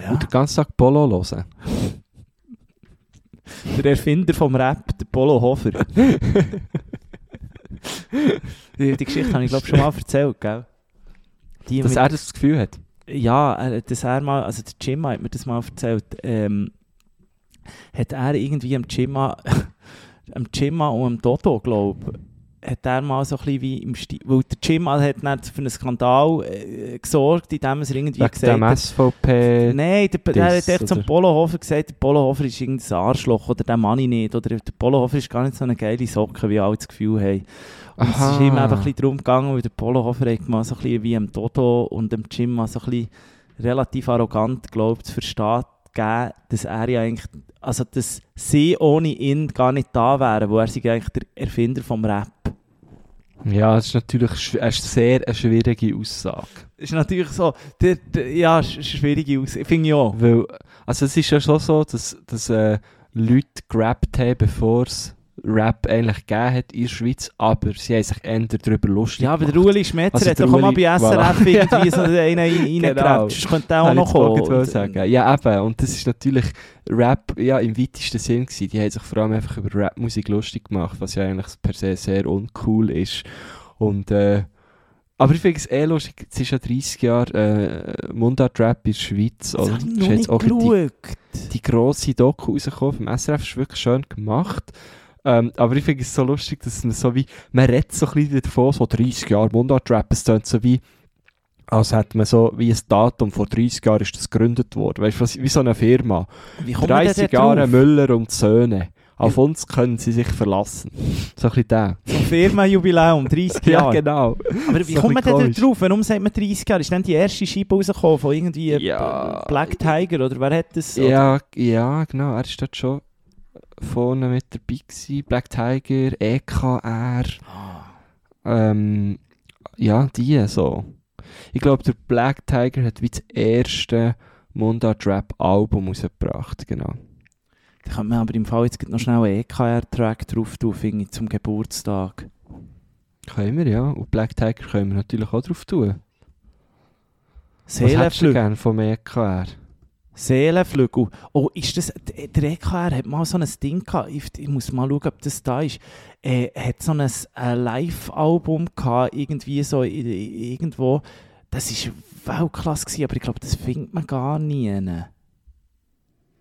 Ja. Und den ganzen Tag Polo hören. Der Erfinder vom Rap, der Polo Hofer. die, die Geschichte habe ich glaube schon mal erzählt, gell? Die Dass mit- er das Gefühl hat. Ja, er, dass er mal, also der Jimma hat mir das mal erzählt, ähm, hat er irgendwie am Jimma, am Jimma und am Dodo, glaube hat er mal so ein bisschen wie im Stil, weil der Jimma hat dann für einen Skandal äh, gesorgt, indem er irgendwie Wegen gesagt dem hat, SVP. Nein, der, der hat echt zum? Polohofer gesagt, der Polohofer ist irgendein Arschloch oder der Mann nicht. Oder der Polohofer ist gar nicht so eine geile Socke, wie alle das Gefühl haben. Und es ist Aha. immer einfach ein bisschen darum gegangen, weil der Polohofer hat mal so ein bisschen wie am Dodo und dem Jim mal so ein bisschen relativ arrogant, zu verstehen gegeben, dass er ja eigentlich, also dass sie ohne ihn gar nicht da wären, wo er sich eigentlich der Erfinder vom Rap. Ja, das ist natürlich eine sehr eine schwierige Aussage. Ist natürlich so, der, der, ja, ist, ist eine schwierige Aus, finde ich auch. Weil, also es ist ja schon so, dass, dass äh, Leute gerappt haben, bevor es Rap eigentlich gegeben hat in der Schweiz, aber sie haben sich eher darüber lustig Ja, aber der. Uli Schmetzer Also hat doch auch mal Uli- bei SRF voilà. irgendwie so einen reingekratzt. Genau. Das könnte der auch noch kommen. sagen. Ja, eben. Und das ist natürlich Rap ja, im weitesten Sinn gewesen. Die haben sich vor allem einfach über Rapmusik lustig gemacht, was ja eigentlich per se sehr uncool ist. Und, äh, aber ich finde es eh lustig, es ist ja 30 Jahre äh, Mundart-Rap in der Schweiz. Das habe ich noch nicht auch die, geschaut. die grosse Doku rausgekommen vom SRF, ist wirklich schön gemacht. Ähm, aber ich finde es so lustig, dass man so wie, man redet so ein bisschen davon, so 30 Jahre Mundart-Rap, es klingt so wie, als hätte man so wie ein Datum, vor 30 Jahren ist das gegründet worden. Weißt du, wie so eine Firma. Wie kommt man denn 30 dort Jahre drauf? Müller und Söhne. Auf uns können sie sich verlassen. So ein bisschen der. Zum Firmenjubiläum, 30 Ja, Jahre. genau. Aber wie So kommt man denn dort drauf? Warum sagt man 30 Jahre? Ist dann die erste Scheibe rausgekommen von irgendwie Ja. Black Tiger oder wer hat das? Ja, ja, genau. Er ist dort schon vorne mit dabei gewesen. Black Tiger, EKR. Ah. Ähm, ja, die so. Ich glaube, der Black Tiger hat wie das erste Mundart-Rap-Album rausgebracht, genau. Da könnte man aber im Fall jetzt noch schnell einen EKR-Track drauf tun, finde ich, zum Geburtstag. Können wir, ja. Und Black Tiger können wir natürlich auch drauf tun. Was hättest du gerne vom EKR? Seelenflügel. Oh, ist das, der EKR hat mal so ein Ding gehabt, ich, ich muss mal schauen, ob das da ist. Er hat so ein, ein Live-Album gehabt, irgendwie so irgendwo. Das war Weltklasse, gewesen, aber ich glaube, das findet man gar nie.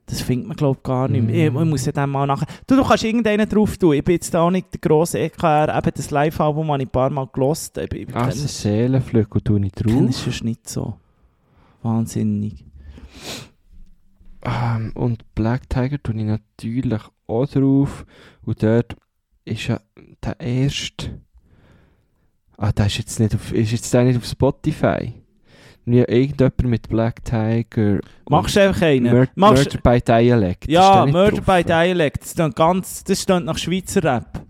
Das findet man, glaube ich, gar nicht mehr. Ich, Mm. ich muss ja dann mal nachher... Du, du kannst irgendeinen drauf tun. Ich bin jetzt auch nicht der grosse EKR. Eben das Live-Album habe ich ein paar Mal gelost. Ich, Ah, das Seelenflügel tue ich drauf. es sonst nicht so. Wahnsinnig. Ähm, und Black Tiger tue ich natürlich auch drauf. Und dort ist ja der erste. Ah, der ist jetzt nicht auf, ist jetzt der nicht auf Spotify. Ja, irgendjemand mit Black Tiger. Machst du einfach einen? Mur Machst- Murder by Dialect. Ja, Murder drauf? by Dialect. Das klingt, ganz, das klingt nach Schweizer Rap.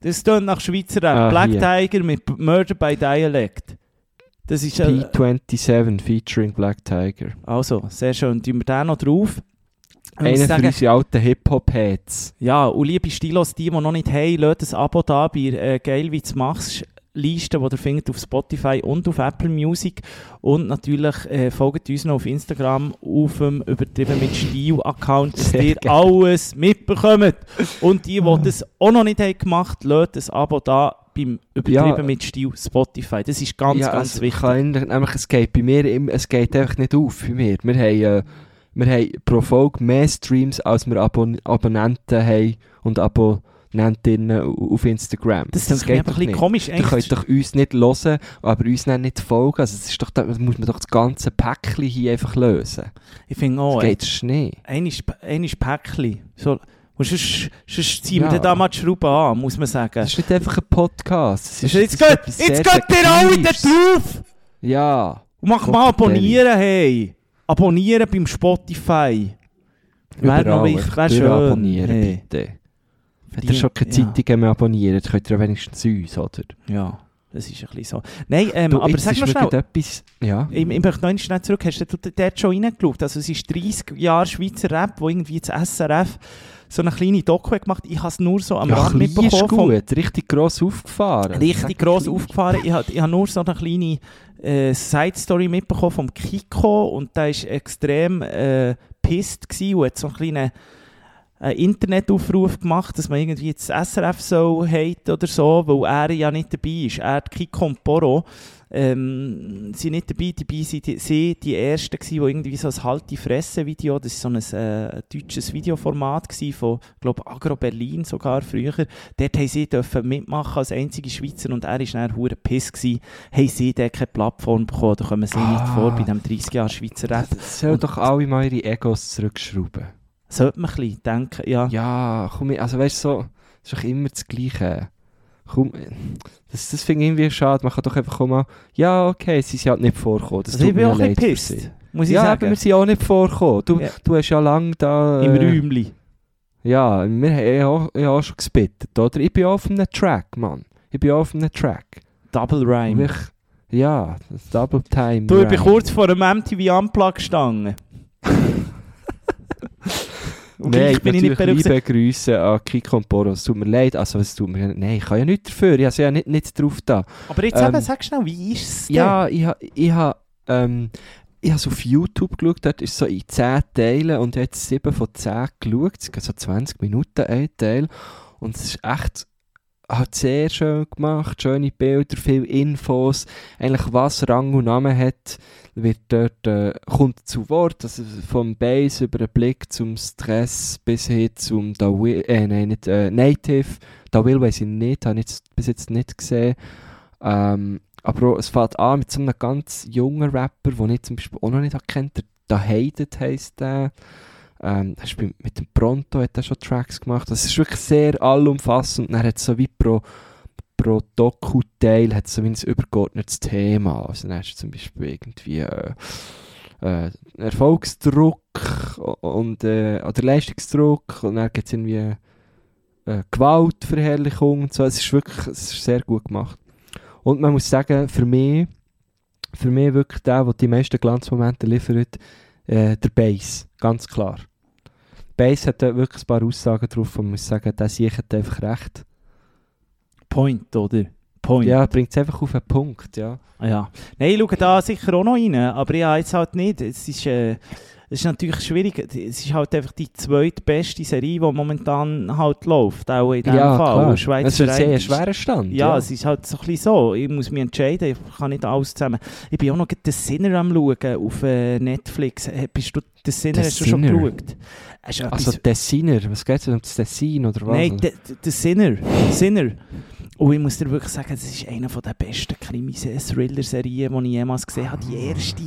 Das klingt nach Schweizer Rap. Ah, Black hier. Tiger mit Murder by Dialect. Das ist äh, P27 featuring Black Tiger. also sehr schön. Tun wir den noch drauf. Einer für unsere alten Hip-Hop-Heads. ja, und liebe Stilos, die, die noch nicht haben, lasst ein Abo da bei äh, «Geil, wie du machst» Liste, die ihr findet auf Spotify und auf Apple Music. Und natürlich äh, folgt uns noch auf Instagram auf dem «Übertrieben mit Stil»-Account, dass ihr alles mitbekommt. Und die, die das auch noch nicht haben gemacht haben, lasst ein Abo da beim «Übertrieben Ja. mit Stil» Spotify. Das ist ganz, ja, ganz also, wichtig. Kann, nämlich, es geht bei mir es geht einfach nicht auf bei mir. Wir haben, äh, wir haben pro Folge mehr Streams, als wir Abon Abonnenten haben und Abonnentinnen äh, auf Instagram. Das, das ist ein bisschen nicht. komisch. Ihr könnt doch uns nicht hören, aber uns nicht folgen. Also das ist doch, da muss man doch das ganze Päckchen hier einfach lösen. Ich finde Das auch, geht Schnee. ein Päckchen. So, und sonst, sonst ziehen Ja. wir da mal die Schraube an, muss man sagen. Das ist nicht einfach ein Podcast. Das ist, jetzt das ist geht, etwas jetzt geht ihr alle da drauf! Ja. Und mach mal abonnieren, hey! Abonnieren beim Spotify. Wäre noch wichtig, wäre schön. durchabonnieren, Hey. bitte. Wenn ihr schon keine ja. Zeitungen mehr abonniert, könnt ihr ja wenigstens uns, oder? Ja, das ist ein bisschen so. Nein, ähm, Du, aber sag ist mal schnell, etwas... Ja. ich, ich möchte noch schnell zurück, hast du dort schon reingeschaut? Also es ist 30 Jahre Schweizer Rap, wo irgendwie das SRF so eine kleine Doku hat gemacht Ich habe es nur so am ja, Rand ist mitbekommen. vom- gut. Richtig gross aufgefahren. Richtig gross aufgefahren. Ich habe ich hab nur so eine kleine äh, Side-Story mitbekommen vom Kiko und der war extrem äh, pissed gewesen und hat so einen kleinen äh, Internetaufruf gemacht, dass man irgendwie das SRF so hat oder so, weil er ja nicht dabei ist. Er, die Kiko und Poro, ähm, sind nicht dabei. Dabei sind die, sie die Ersten gewesen, die irgendwie so ein Halt-die-Fresse-Video, das war so ein äh, deutsches Videoformat gewesen von, glaube Agro Berlin sogar früher. Dort haben sie dürfen mitmachen als einzige Schweizer und er war dann hure piss gewesen. Haben sie dort keine Plattform bekommen, da kommen sie nicht Ah. vor bei dem 30 Jahre Schweizer Rap. Und- doch alle mal ihre Egos zurückschrauben. Sollte man ein bisschen denken, ja. Ja, komm, also weißt du, so, es ist doch immer das Gleiche. Das, das finde ich irgendwie schade. Man kann doch einfach mal, ja, okay, sie sind halt nicht vorgekommen. Das Also ich bin auch ein bisschen muss ich Ja, sagen. aber wir sind auch nicht vorgekommen. Du, Ja. du hast ja lange da... Im äh, Räumli. Ja, wir haben ja auch, ja auch schon gespittet, oder? Ich bin auch auf einem Track, Mann. Ich bin auch auf einem Track. Double Rhyme. Ich- ja, das Double Time. Du, ich bin kurz vor einem MTV Unplugged gestanden. Und Nein, gleich bin ich nicht liebe Grüße an Kiko und Boros. Es tut mir leid, also es tut mir... Nein, ich kann ja nichts dafür. Ich habe ja nicht, nicht drauf da. Aber jetzt Ähm, eben, sag schnell, wie ist es denn? Ja, ich habe ich ha, ähm, ich so auf YouTube geschaut, dort ist so in 10 Teilen und ich jetzt 7 von 10 geschaut. So 20 Minuten ein Teil. Und es ist echt halt sehr schön gemacht, schöne Bilder, viele Infos. Eigentlich was Rang und Namen hat, wird dort, äh, kommt zu Wort. Also vom Bass über den Blick zum Stress bis hin zum da äh, nein, nicht, äh, Native. Da Will weiß ich nicht, habe ich bis jetzt nicht gesehen. Ähm, aber es fängt an mit so einem ganz jungen Rapper, den ich zum Beispiel auch noch nicht kennt. Der Da Hated heisst der. Ähm, er bei- mit dem Pronto hat er schon Tracks gemacht. Das ist wirklich sehr allumfassend. Er hat so wie pro, pro Doku-Teil hat so ein übergeordnetes Thema. Also dann hast du zum Beispiel irgendwie äh, äh, Erfolgsdruck und, äh, oder Leistungsdruck und dann gibt es irgendwie äh, Gewaltverherrlichung und so. Es ist wirklich es ist sehr gut gemacht. Und man muss sagen, für mich, für mich wirklich der, der die meisten Glanzmomente liefert, äh, der Bass, ganz klar. Bass hat da wirklich ein paar Aussagen drauf, und man muss sagen, der hat einfach recht. Point, oder? Point. Ja, bringt es einfach auf den Punkt, ja. Ah, ja. Nein, ich schaue da sicher auch noch rein, aber ja, jetzt halt nicht. Es ist, äh, es ist natürlich schwierig. Es ist halt einfach die zweitbeste Serie, die momentan halt läuft, auch in diesem ja, Fall. klar. Schweizer Es ist ein sehr schwerer Stand. Ja, es ist halt so ein bisschen so. Ich muss mich entscheiden, ich kann nicht alles zusammen. Ich bin auch noch den Sinner am schauen auf äh, Netflix. Äh, Bist du den Sinner, hast du schon Sinner? geschaut? Es Also etwas- Tessiner, was geht es um das Tessin oder was? Nein, der Sinner. Sinner. Und ich muss dir wirklich sagen, das ist einer der besten Krimi-Thriller-Serien, die ich jemals gesehen habe. Die erste,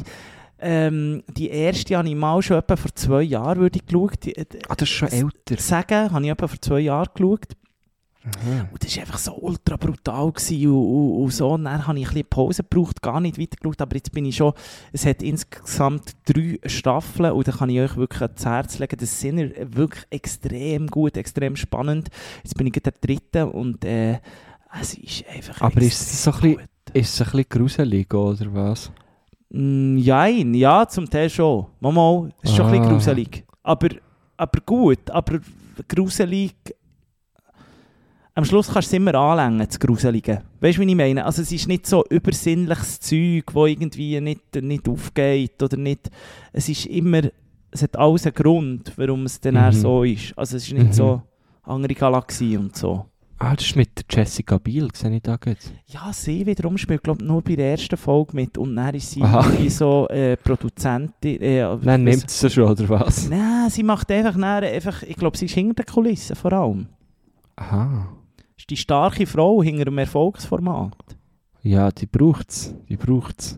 ähm, die erste habe ich mal schon etwa vor zwei Jahren würde ich geschaut. Die, äh, ah, das ist schon älter. Sagen, habe ich etwa vor zwei Jahren geschaut. Aha. Und das war einfach so ultra brutal gewesen und, und, und so. Und dann habe ich ein bisschen Pause gebraucht, gar nicht weitergeschaut, aber jetzt bin ich schon, es hat insgesamt drei Staffeln und da kann ich euch wirklich ans Herz legen, das sind ja wirklich extrem gut, extrem spannend. Jetzt bin ich der dritte und äh, es ist einfach Aber ist es so ein bisschen-. Ist es ein bisschen gruselig, oder was? Mm, Jein, ja, zum Teil schon. Mama, es ist schon ein bisschen Ah. gruselig. Aber, aber gut, aber gruselig. Am Schluss kannst du es immer anlängen, das Gruselige. Weißt du, wie ich meine? Also, es ist nicht so übersinnliches Zeug, das irgendwie nicht, nicht aufgeht oder nicht. Es ist immer. Es hat alles einen Grund, warum es dann Mhm. so ist. Also, es ist nicht Mhm. so andere Galaxie und so. Ah, das ist mit Jessica Biel, sehe ich da jetzt. Ja, sie wiederum spielt, glaube nur bei der ersten Folge mit und dann ist sie irgendwie so äh, Produzentin. Äh, Dann nimmt sie schon, oder was? Nein, sie macht einfach, dann einfach ich glaube, sie ist hinter den Kulissen vor allem. Aha. ist die starke Frau hinter dem Erfolgsformat. Ja, die braucht's. Die braucht's.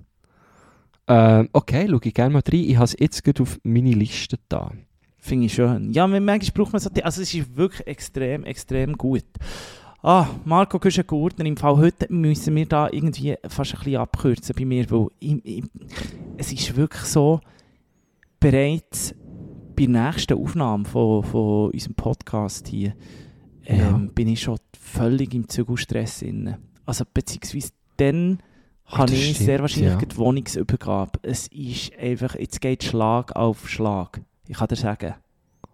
Ähm, okay, schau ich gerne mal rein. Ich habe es jetzt gerade auf meine Liste da. Finde ich schön. Ja, man- manchmal braucht man so... die- Also es ist wirklich extrem, extrem gut. Ah, Marco Güschen-Gurtner, im Fall heute müssen wir da irgendwie fast ein bisschen abkürzen bei mir, weil ich, ich, es ist wirklich so, bereits bei der nächsten Aufnahme von, von unserem Podcast hier ähm, Ja. bin ich schon völlig im Zügelstress drin. Also beziehungsweise dann habe ich stimmt, sehr wahrscheinlich ja. die Wohnungsübergabe. Es ist einfach, jetzt geht Schlag auf Schlag. Ich kann dir sagen.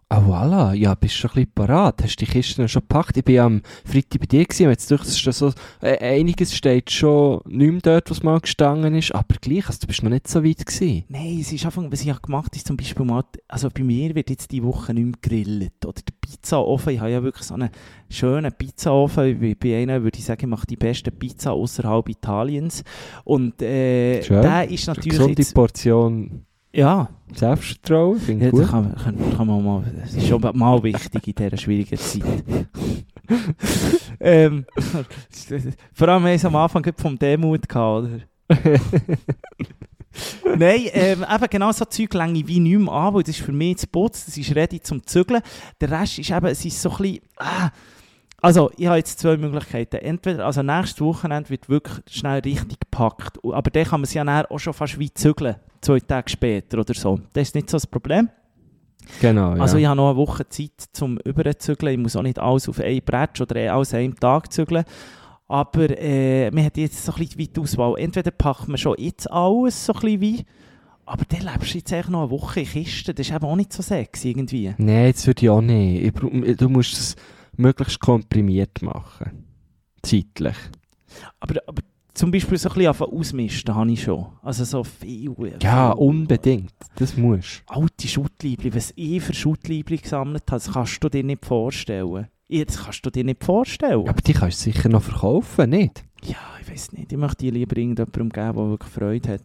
Ah, voilà. Ja, bist schon ein bisschen parat. Hast die Kisten schon gepackt? Ich bin am Freitag bei dir gewesen. Jetzt durch, so, äh, einiges steht schon nicht mehr dort, was mal gestanden ist. Aber gleich, also, du bist noch nicht so weit gewesen. Nein, es ist einfach, was ich habe gemacht ist zum Beispiel mal, also bei mir wird jetzt die Woche nicht mehr gegrillt. Oder der Pizzaofen, ich habe ja wirklich so einen schönen Pizzaofen. Bei, einem würde ich sagen, ich mache die beste Pizza außerhalb Italiens. Und äh, Schön. der ist Eine natürlich gesunde jetzt... Portion Ja, Selbstvertrauen, finde ja ich das gut. kann, kann, kann man mal, das ist schon mal wichtig in dieser schwierigen Zeit. ähm, vor allem wir es am Anfang vom Demut gehabt, oder? Nein, ähm, eben genau so Zeug länge wie nicht mehr an, weil das ist für mich zu Putz, das ist ready zum Zügeln. Der Rest ist eben, es ist so ein bisschen, ah, also ich habe jetzt zwei Möglichkeiten. Entweder, also nächstes Wochenende wird wirklich schnell richtig gepackt, aber dann kann man es ja auch schon fast wie zügeln, zwei Tage später oder so. Das ist nicht so das Problem. Genau, ja. Also ich habe noch eine Woche Zeit zum Überzügeln. Ich muss auch nicht alles auf einen Bretsch oder alles an einem Tag zügeln. Aber äh, man hat jetzt so ein bisschen die Auswahl. Entweder packt man schon jetzt alles so ein bisschen wie, aber dann lebst du jetzt eigentlich noch eine Woche in Kisten. Das ist eben auch nicht so sexy irgendwie. Nein, das würde ich auch nicht. Ich du musst möglichst komprimiert machen. Zeitlich. Aber, aber zum Beispiel so ein bisschen ausmisten habe ich schon. Also so viel. Ja, viel unbedingt. Das musst Alte Schuttliebli, was ich für Schuttliebli gesammelt habe, das kannst du dir nicht vorstellen. Jetzt kannst du dir nicht vorstellen. Ja, aber die kannst du sicher noch verkaufen, nicht? Ja, ich weiß nicht. Ich möchte die lieber irgendjemandem geben, der wirklich Freude hat.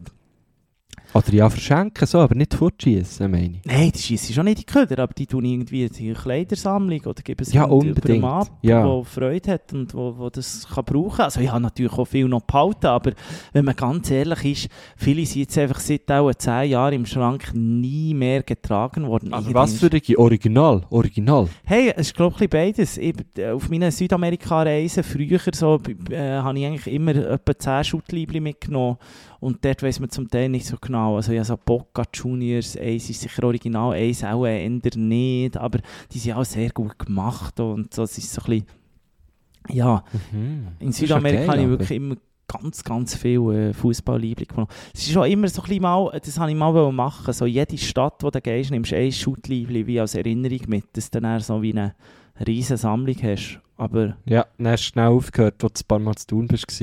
Oder ja, verschenken, so, aber nicht fortschießen, meine ich. Nein, die schieße schon nicht in die Köder, aber die tun irgendwie in die Kleidersammlung oder geben es Ja, unbedingt. ab, Ja. Freude hat und wo, wo das kann brauchen Also ich habe natürlich auch viel noch behalten, aber wenn man ganz ehrlich ist, viele sind jetzt einfach seit auch zehn Jahren im Schrank nie mehr getragen worden. Aber Irgendwann was für ein Original? Original. Hey, es ist glaube ich beides. Ich, auf meinen Südamerika-Reisen früher so, äh, habe ich eigentlich immer etwa 10 Schuttliebli mitgenommen. Und dort weiss man zum Teil nicht so genau. Also ja, so Boca Juniors, eins ist sicher original, eins auch eher nicht. Aber die sind auch sehr gut gemacht. Und so, es ist so ein bisschen, ja, in Das ist Südamerika habe ich wirklich immer ganz, ganz viel äh, Fußballliebling genommen. Es ist schon immer so ein bisschen mal, das habe ich mal machen. So jede Stadt, wo du gehst, nimmst du ein Schuttliebli wie als Erinnerung mit, dass du dann so wie eine riesige Sammlung hast. Aber Ja, dann hast du schnell aufgehört, als du ein paar Mal zu tun warst.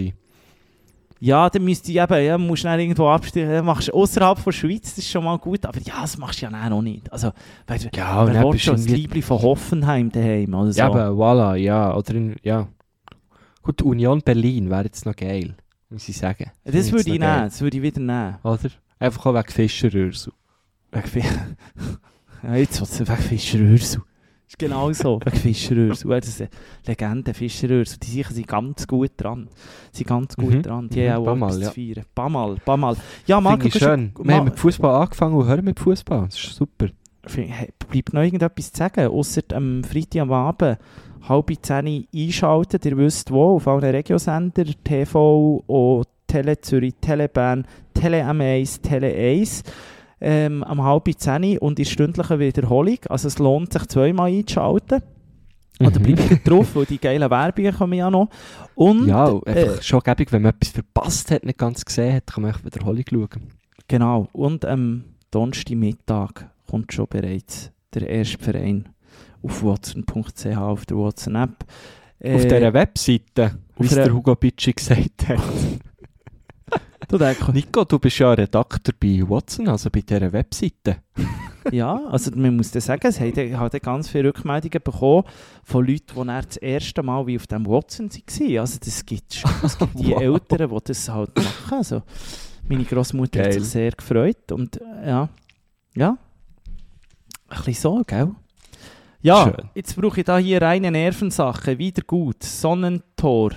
Ja, dann müsste ich eben, ja, musst du dann irgendwo abstellen. Ja, machst du außerhalb der Schweiz, das ist schon mal gut. Aber ja, das machst du ja dann auch nicht. Also, weißt du, Ja, wer dann will schon das irgendwie... Liebli von Hoffenheim daheim oder so? Ja, aber voilà, ja. Oder in, ja. Gut, Union Berlin wäre jetzt noch geil, muss ich sagen. das Find's würde ich noch geil. nehmen, das würde ich wieder nehmen. Oder? Einfach auch wegen Fischerrösel. Wegen Fi- ja, jetzt wegen Fischerürsel. Ist genau so, wegen Fischerürsel. Ja, Das ist Legende Fischerürsel. Die sicher sind ganz gut dran. Sie sind ganz gut Mhm. dran. Die Mhm. haben auch Paar etwas Mal, ja. zu feiern. Bamal, Bamal. Ja, Marco, ich schön. Wir haben mit Fußball angefangen und hören mit Fußball. Das ist super. Hey, bleibt noch irgendetwas zu sagen, außer am Freitag am Abend halb zehn einschalten. Ihr wisst wo, auf allen Regiosender, TV, und Tele Zürich, Telebahn, Tele M1, Tele 1. Ähm, am halb zehn und in stündlicher Wiederholung. Also es lohnt sich zweimal einzuschalten. Oder Mhm. bleibt ihr drauf, weil die geilen Werbungen kommen ja noch. Und, Ja, und einfach äh, schon gäbig, wenn man etwas verpasst hat, nicht ganz gesehen hat, kann man einfach Wiederholung schauen. Genau. Und am Donnerstagmittag kommt schon bereits der erste Verein auf watson.ch, auf der Watson-App. Auf Äh, dieser Webseite, wie es der- der Hugo Bitschi gesagt hat. du denkst, Nico, du bist ja Redakteur bei Watson, also bei dieser Webseite. ja, also man muss dann sagen, es hat, ganz viele Rückmeldungen bekommen von Leuten, die dann das erste Mal wie auf dem Watson waren. Also das gibt schon. Es gibt die Wow. Eltern, die das halt machen. Also meine Großmutter hat sich sehr gefreut und ja, ja, ein bisschen so, gell? Ja, Schön. jetzt brauche ich da hier reine Nervensache. Wieder gut. Sonnentor.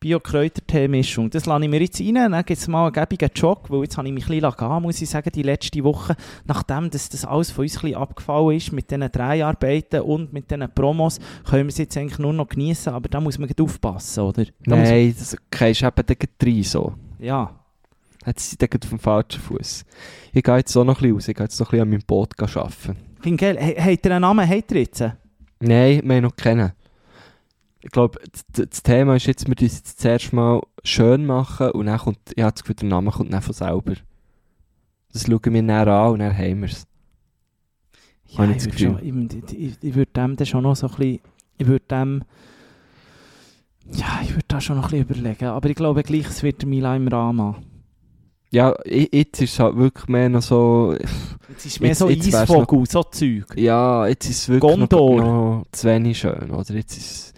Bio-Kräutertee-Mischung. Das lasse ich mir jetzt rein. Dann gibt es mal einen gäbigen Jog, weil jetzt habe ich mich ein bisschen gehen, muss ich sagen, die letzte Woche. Nachdem dass das alles von uns ein bisschen abgefallen ist, mit diesen Dreharbeiten und mit diesen Promos, können wir es jetzt eigentlich nur noch genießen. Aber da muss man aufpassen, oder? Da Nein, das gehst eben gleich rein so. Ja. Jetzt sind auf dem falschen Fuß. Ich gehe jetzt auch noch ein bisschen raus. Ich gehe jetzt noch ein bisschen an meinem Boot arbeiten. Finde geil. Habt ihr einen Namen? Habt ihr jetzt? Nein, wir haben noch kennen. Ich glaube, das, Thema ist jetzt, wir müssen es zuerst mal schön machen und dann kommt, ich habe das Gefühl, der Name kommt dann von selber. Das schauen wir dann an und dann haben wir es. Ja, ich ich, schon, ich, ich, ich würde dem dann schon noch so ein bisschen, ich würde dem, ja, ich würde da schon noch ein bisschen überlegen, aber ich glaube gleich, es wird Mila im Rama. Ja, jetzt ist es halt wirklich mehr noch so... Jetzt ist mehr Jetzt- so jetzt Eisvogel, so Zeug. Ja, jetzt ist es wirklich Gondor. noch, noch zu wenig schön, oder? Jetzt ist es...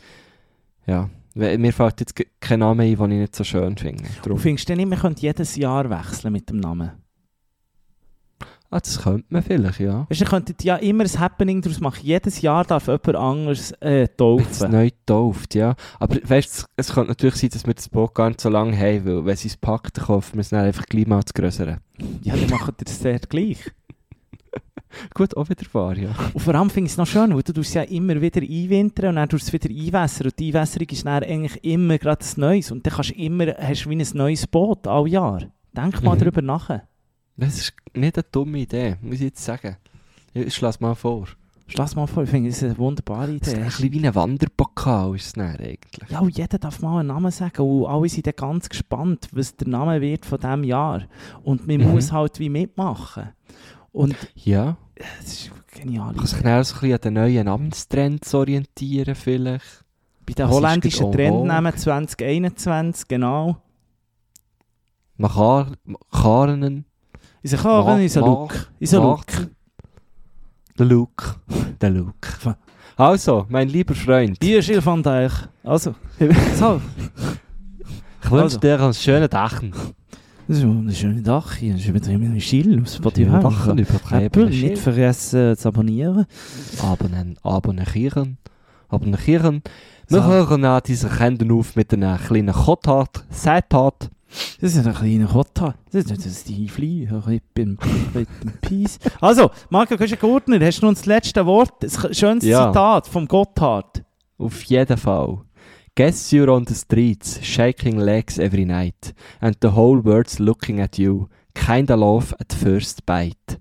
Ja, mir fällt jetzt kein Name ein, den ich nicht so schön finde. Du Darum- findest du nicht, man könnte jedes Jahr wechseln mit dem Namen? Ah, das könnte man vielleicht, ja. Weißt du, ihr könntet ja immer ein Happening daraus machen. Jedes Jahr darf jemand anderes äh, Jetzt taufen. neu getauft, ja. Aber weißt es könnte natürlich sein, dass wir das Boot gar nicht so lange haben, weil wenn sie es packt, kaufen wir es dann einfach gleich mal zu grösseren. Ja, dann macht ihr das sehr gleich. Gut, auch wieder wahr, ja. Und vor allem finde ich es noch schön, weil du tust ja immer wieder einwintern und dann tust du es wieder einwässern. Und die Einwässerung ist dann eigentlich immer gerade ein Neues. Und dann kannst du immer, hast du wie ein neues Boot, all Jahr. Denk mal Mhm. darüber nach. Das ist nicht eine dumme Idee, muss ich jetzt sagen. Ich schlage mal vor. Lass mal vor, ich finde, das ist eine wunderbare Das ist Idee. ein bisschen wie ein Wanderpokal, ist es dann eigentlich. Ja, und jeder darf mal einen Namen sagen und alle sind dann ganz gespannt, was der Name wird von diesem Jahr. Und man Mhm. muss halt wie mitmachen. Und Ja, das ist genial. kann sich dann auch so ein bisschen an den neuen Namenstrends orientieren vielleicht. Bei den ist holländischen? Trendnamen 2021, genau. Machar, Karenen, Ist ein Kagen, ist ein Look. Ist ein Look. Der Look. Der Look. Also, mein lieber Freund, Hier ist van Dijk. Also, so. ich wünsche Also. dir einen schönen Tag. Das ist ein schöner hier. Das ist wieder ein Schild aus Spotify. Dachen Apple, nicht vergessen zu abonnieren. Abonnieren, abonnieren, abonnieren. Wir So. hören an dieser Sendung auf mit einer kleinen Gotthard, Seittat. Das ist ein kleiner Kotta. Das ist das bin, ich bin Peace. Also, Marco Gurtner, hast du noch das letzte Wort? Ein schönes Ja. Zitat vom Gotthard. Auf jeden Fall. Guess you're on the streets, shaking legs every night, and the whole world's looking at you. Kinda love at first bite.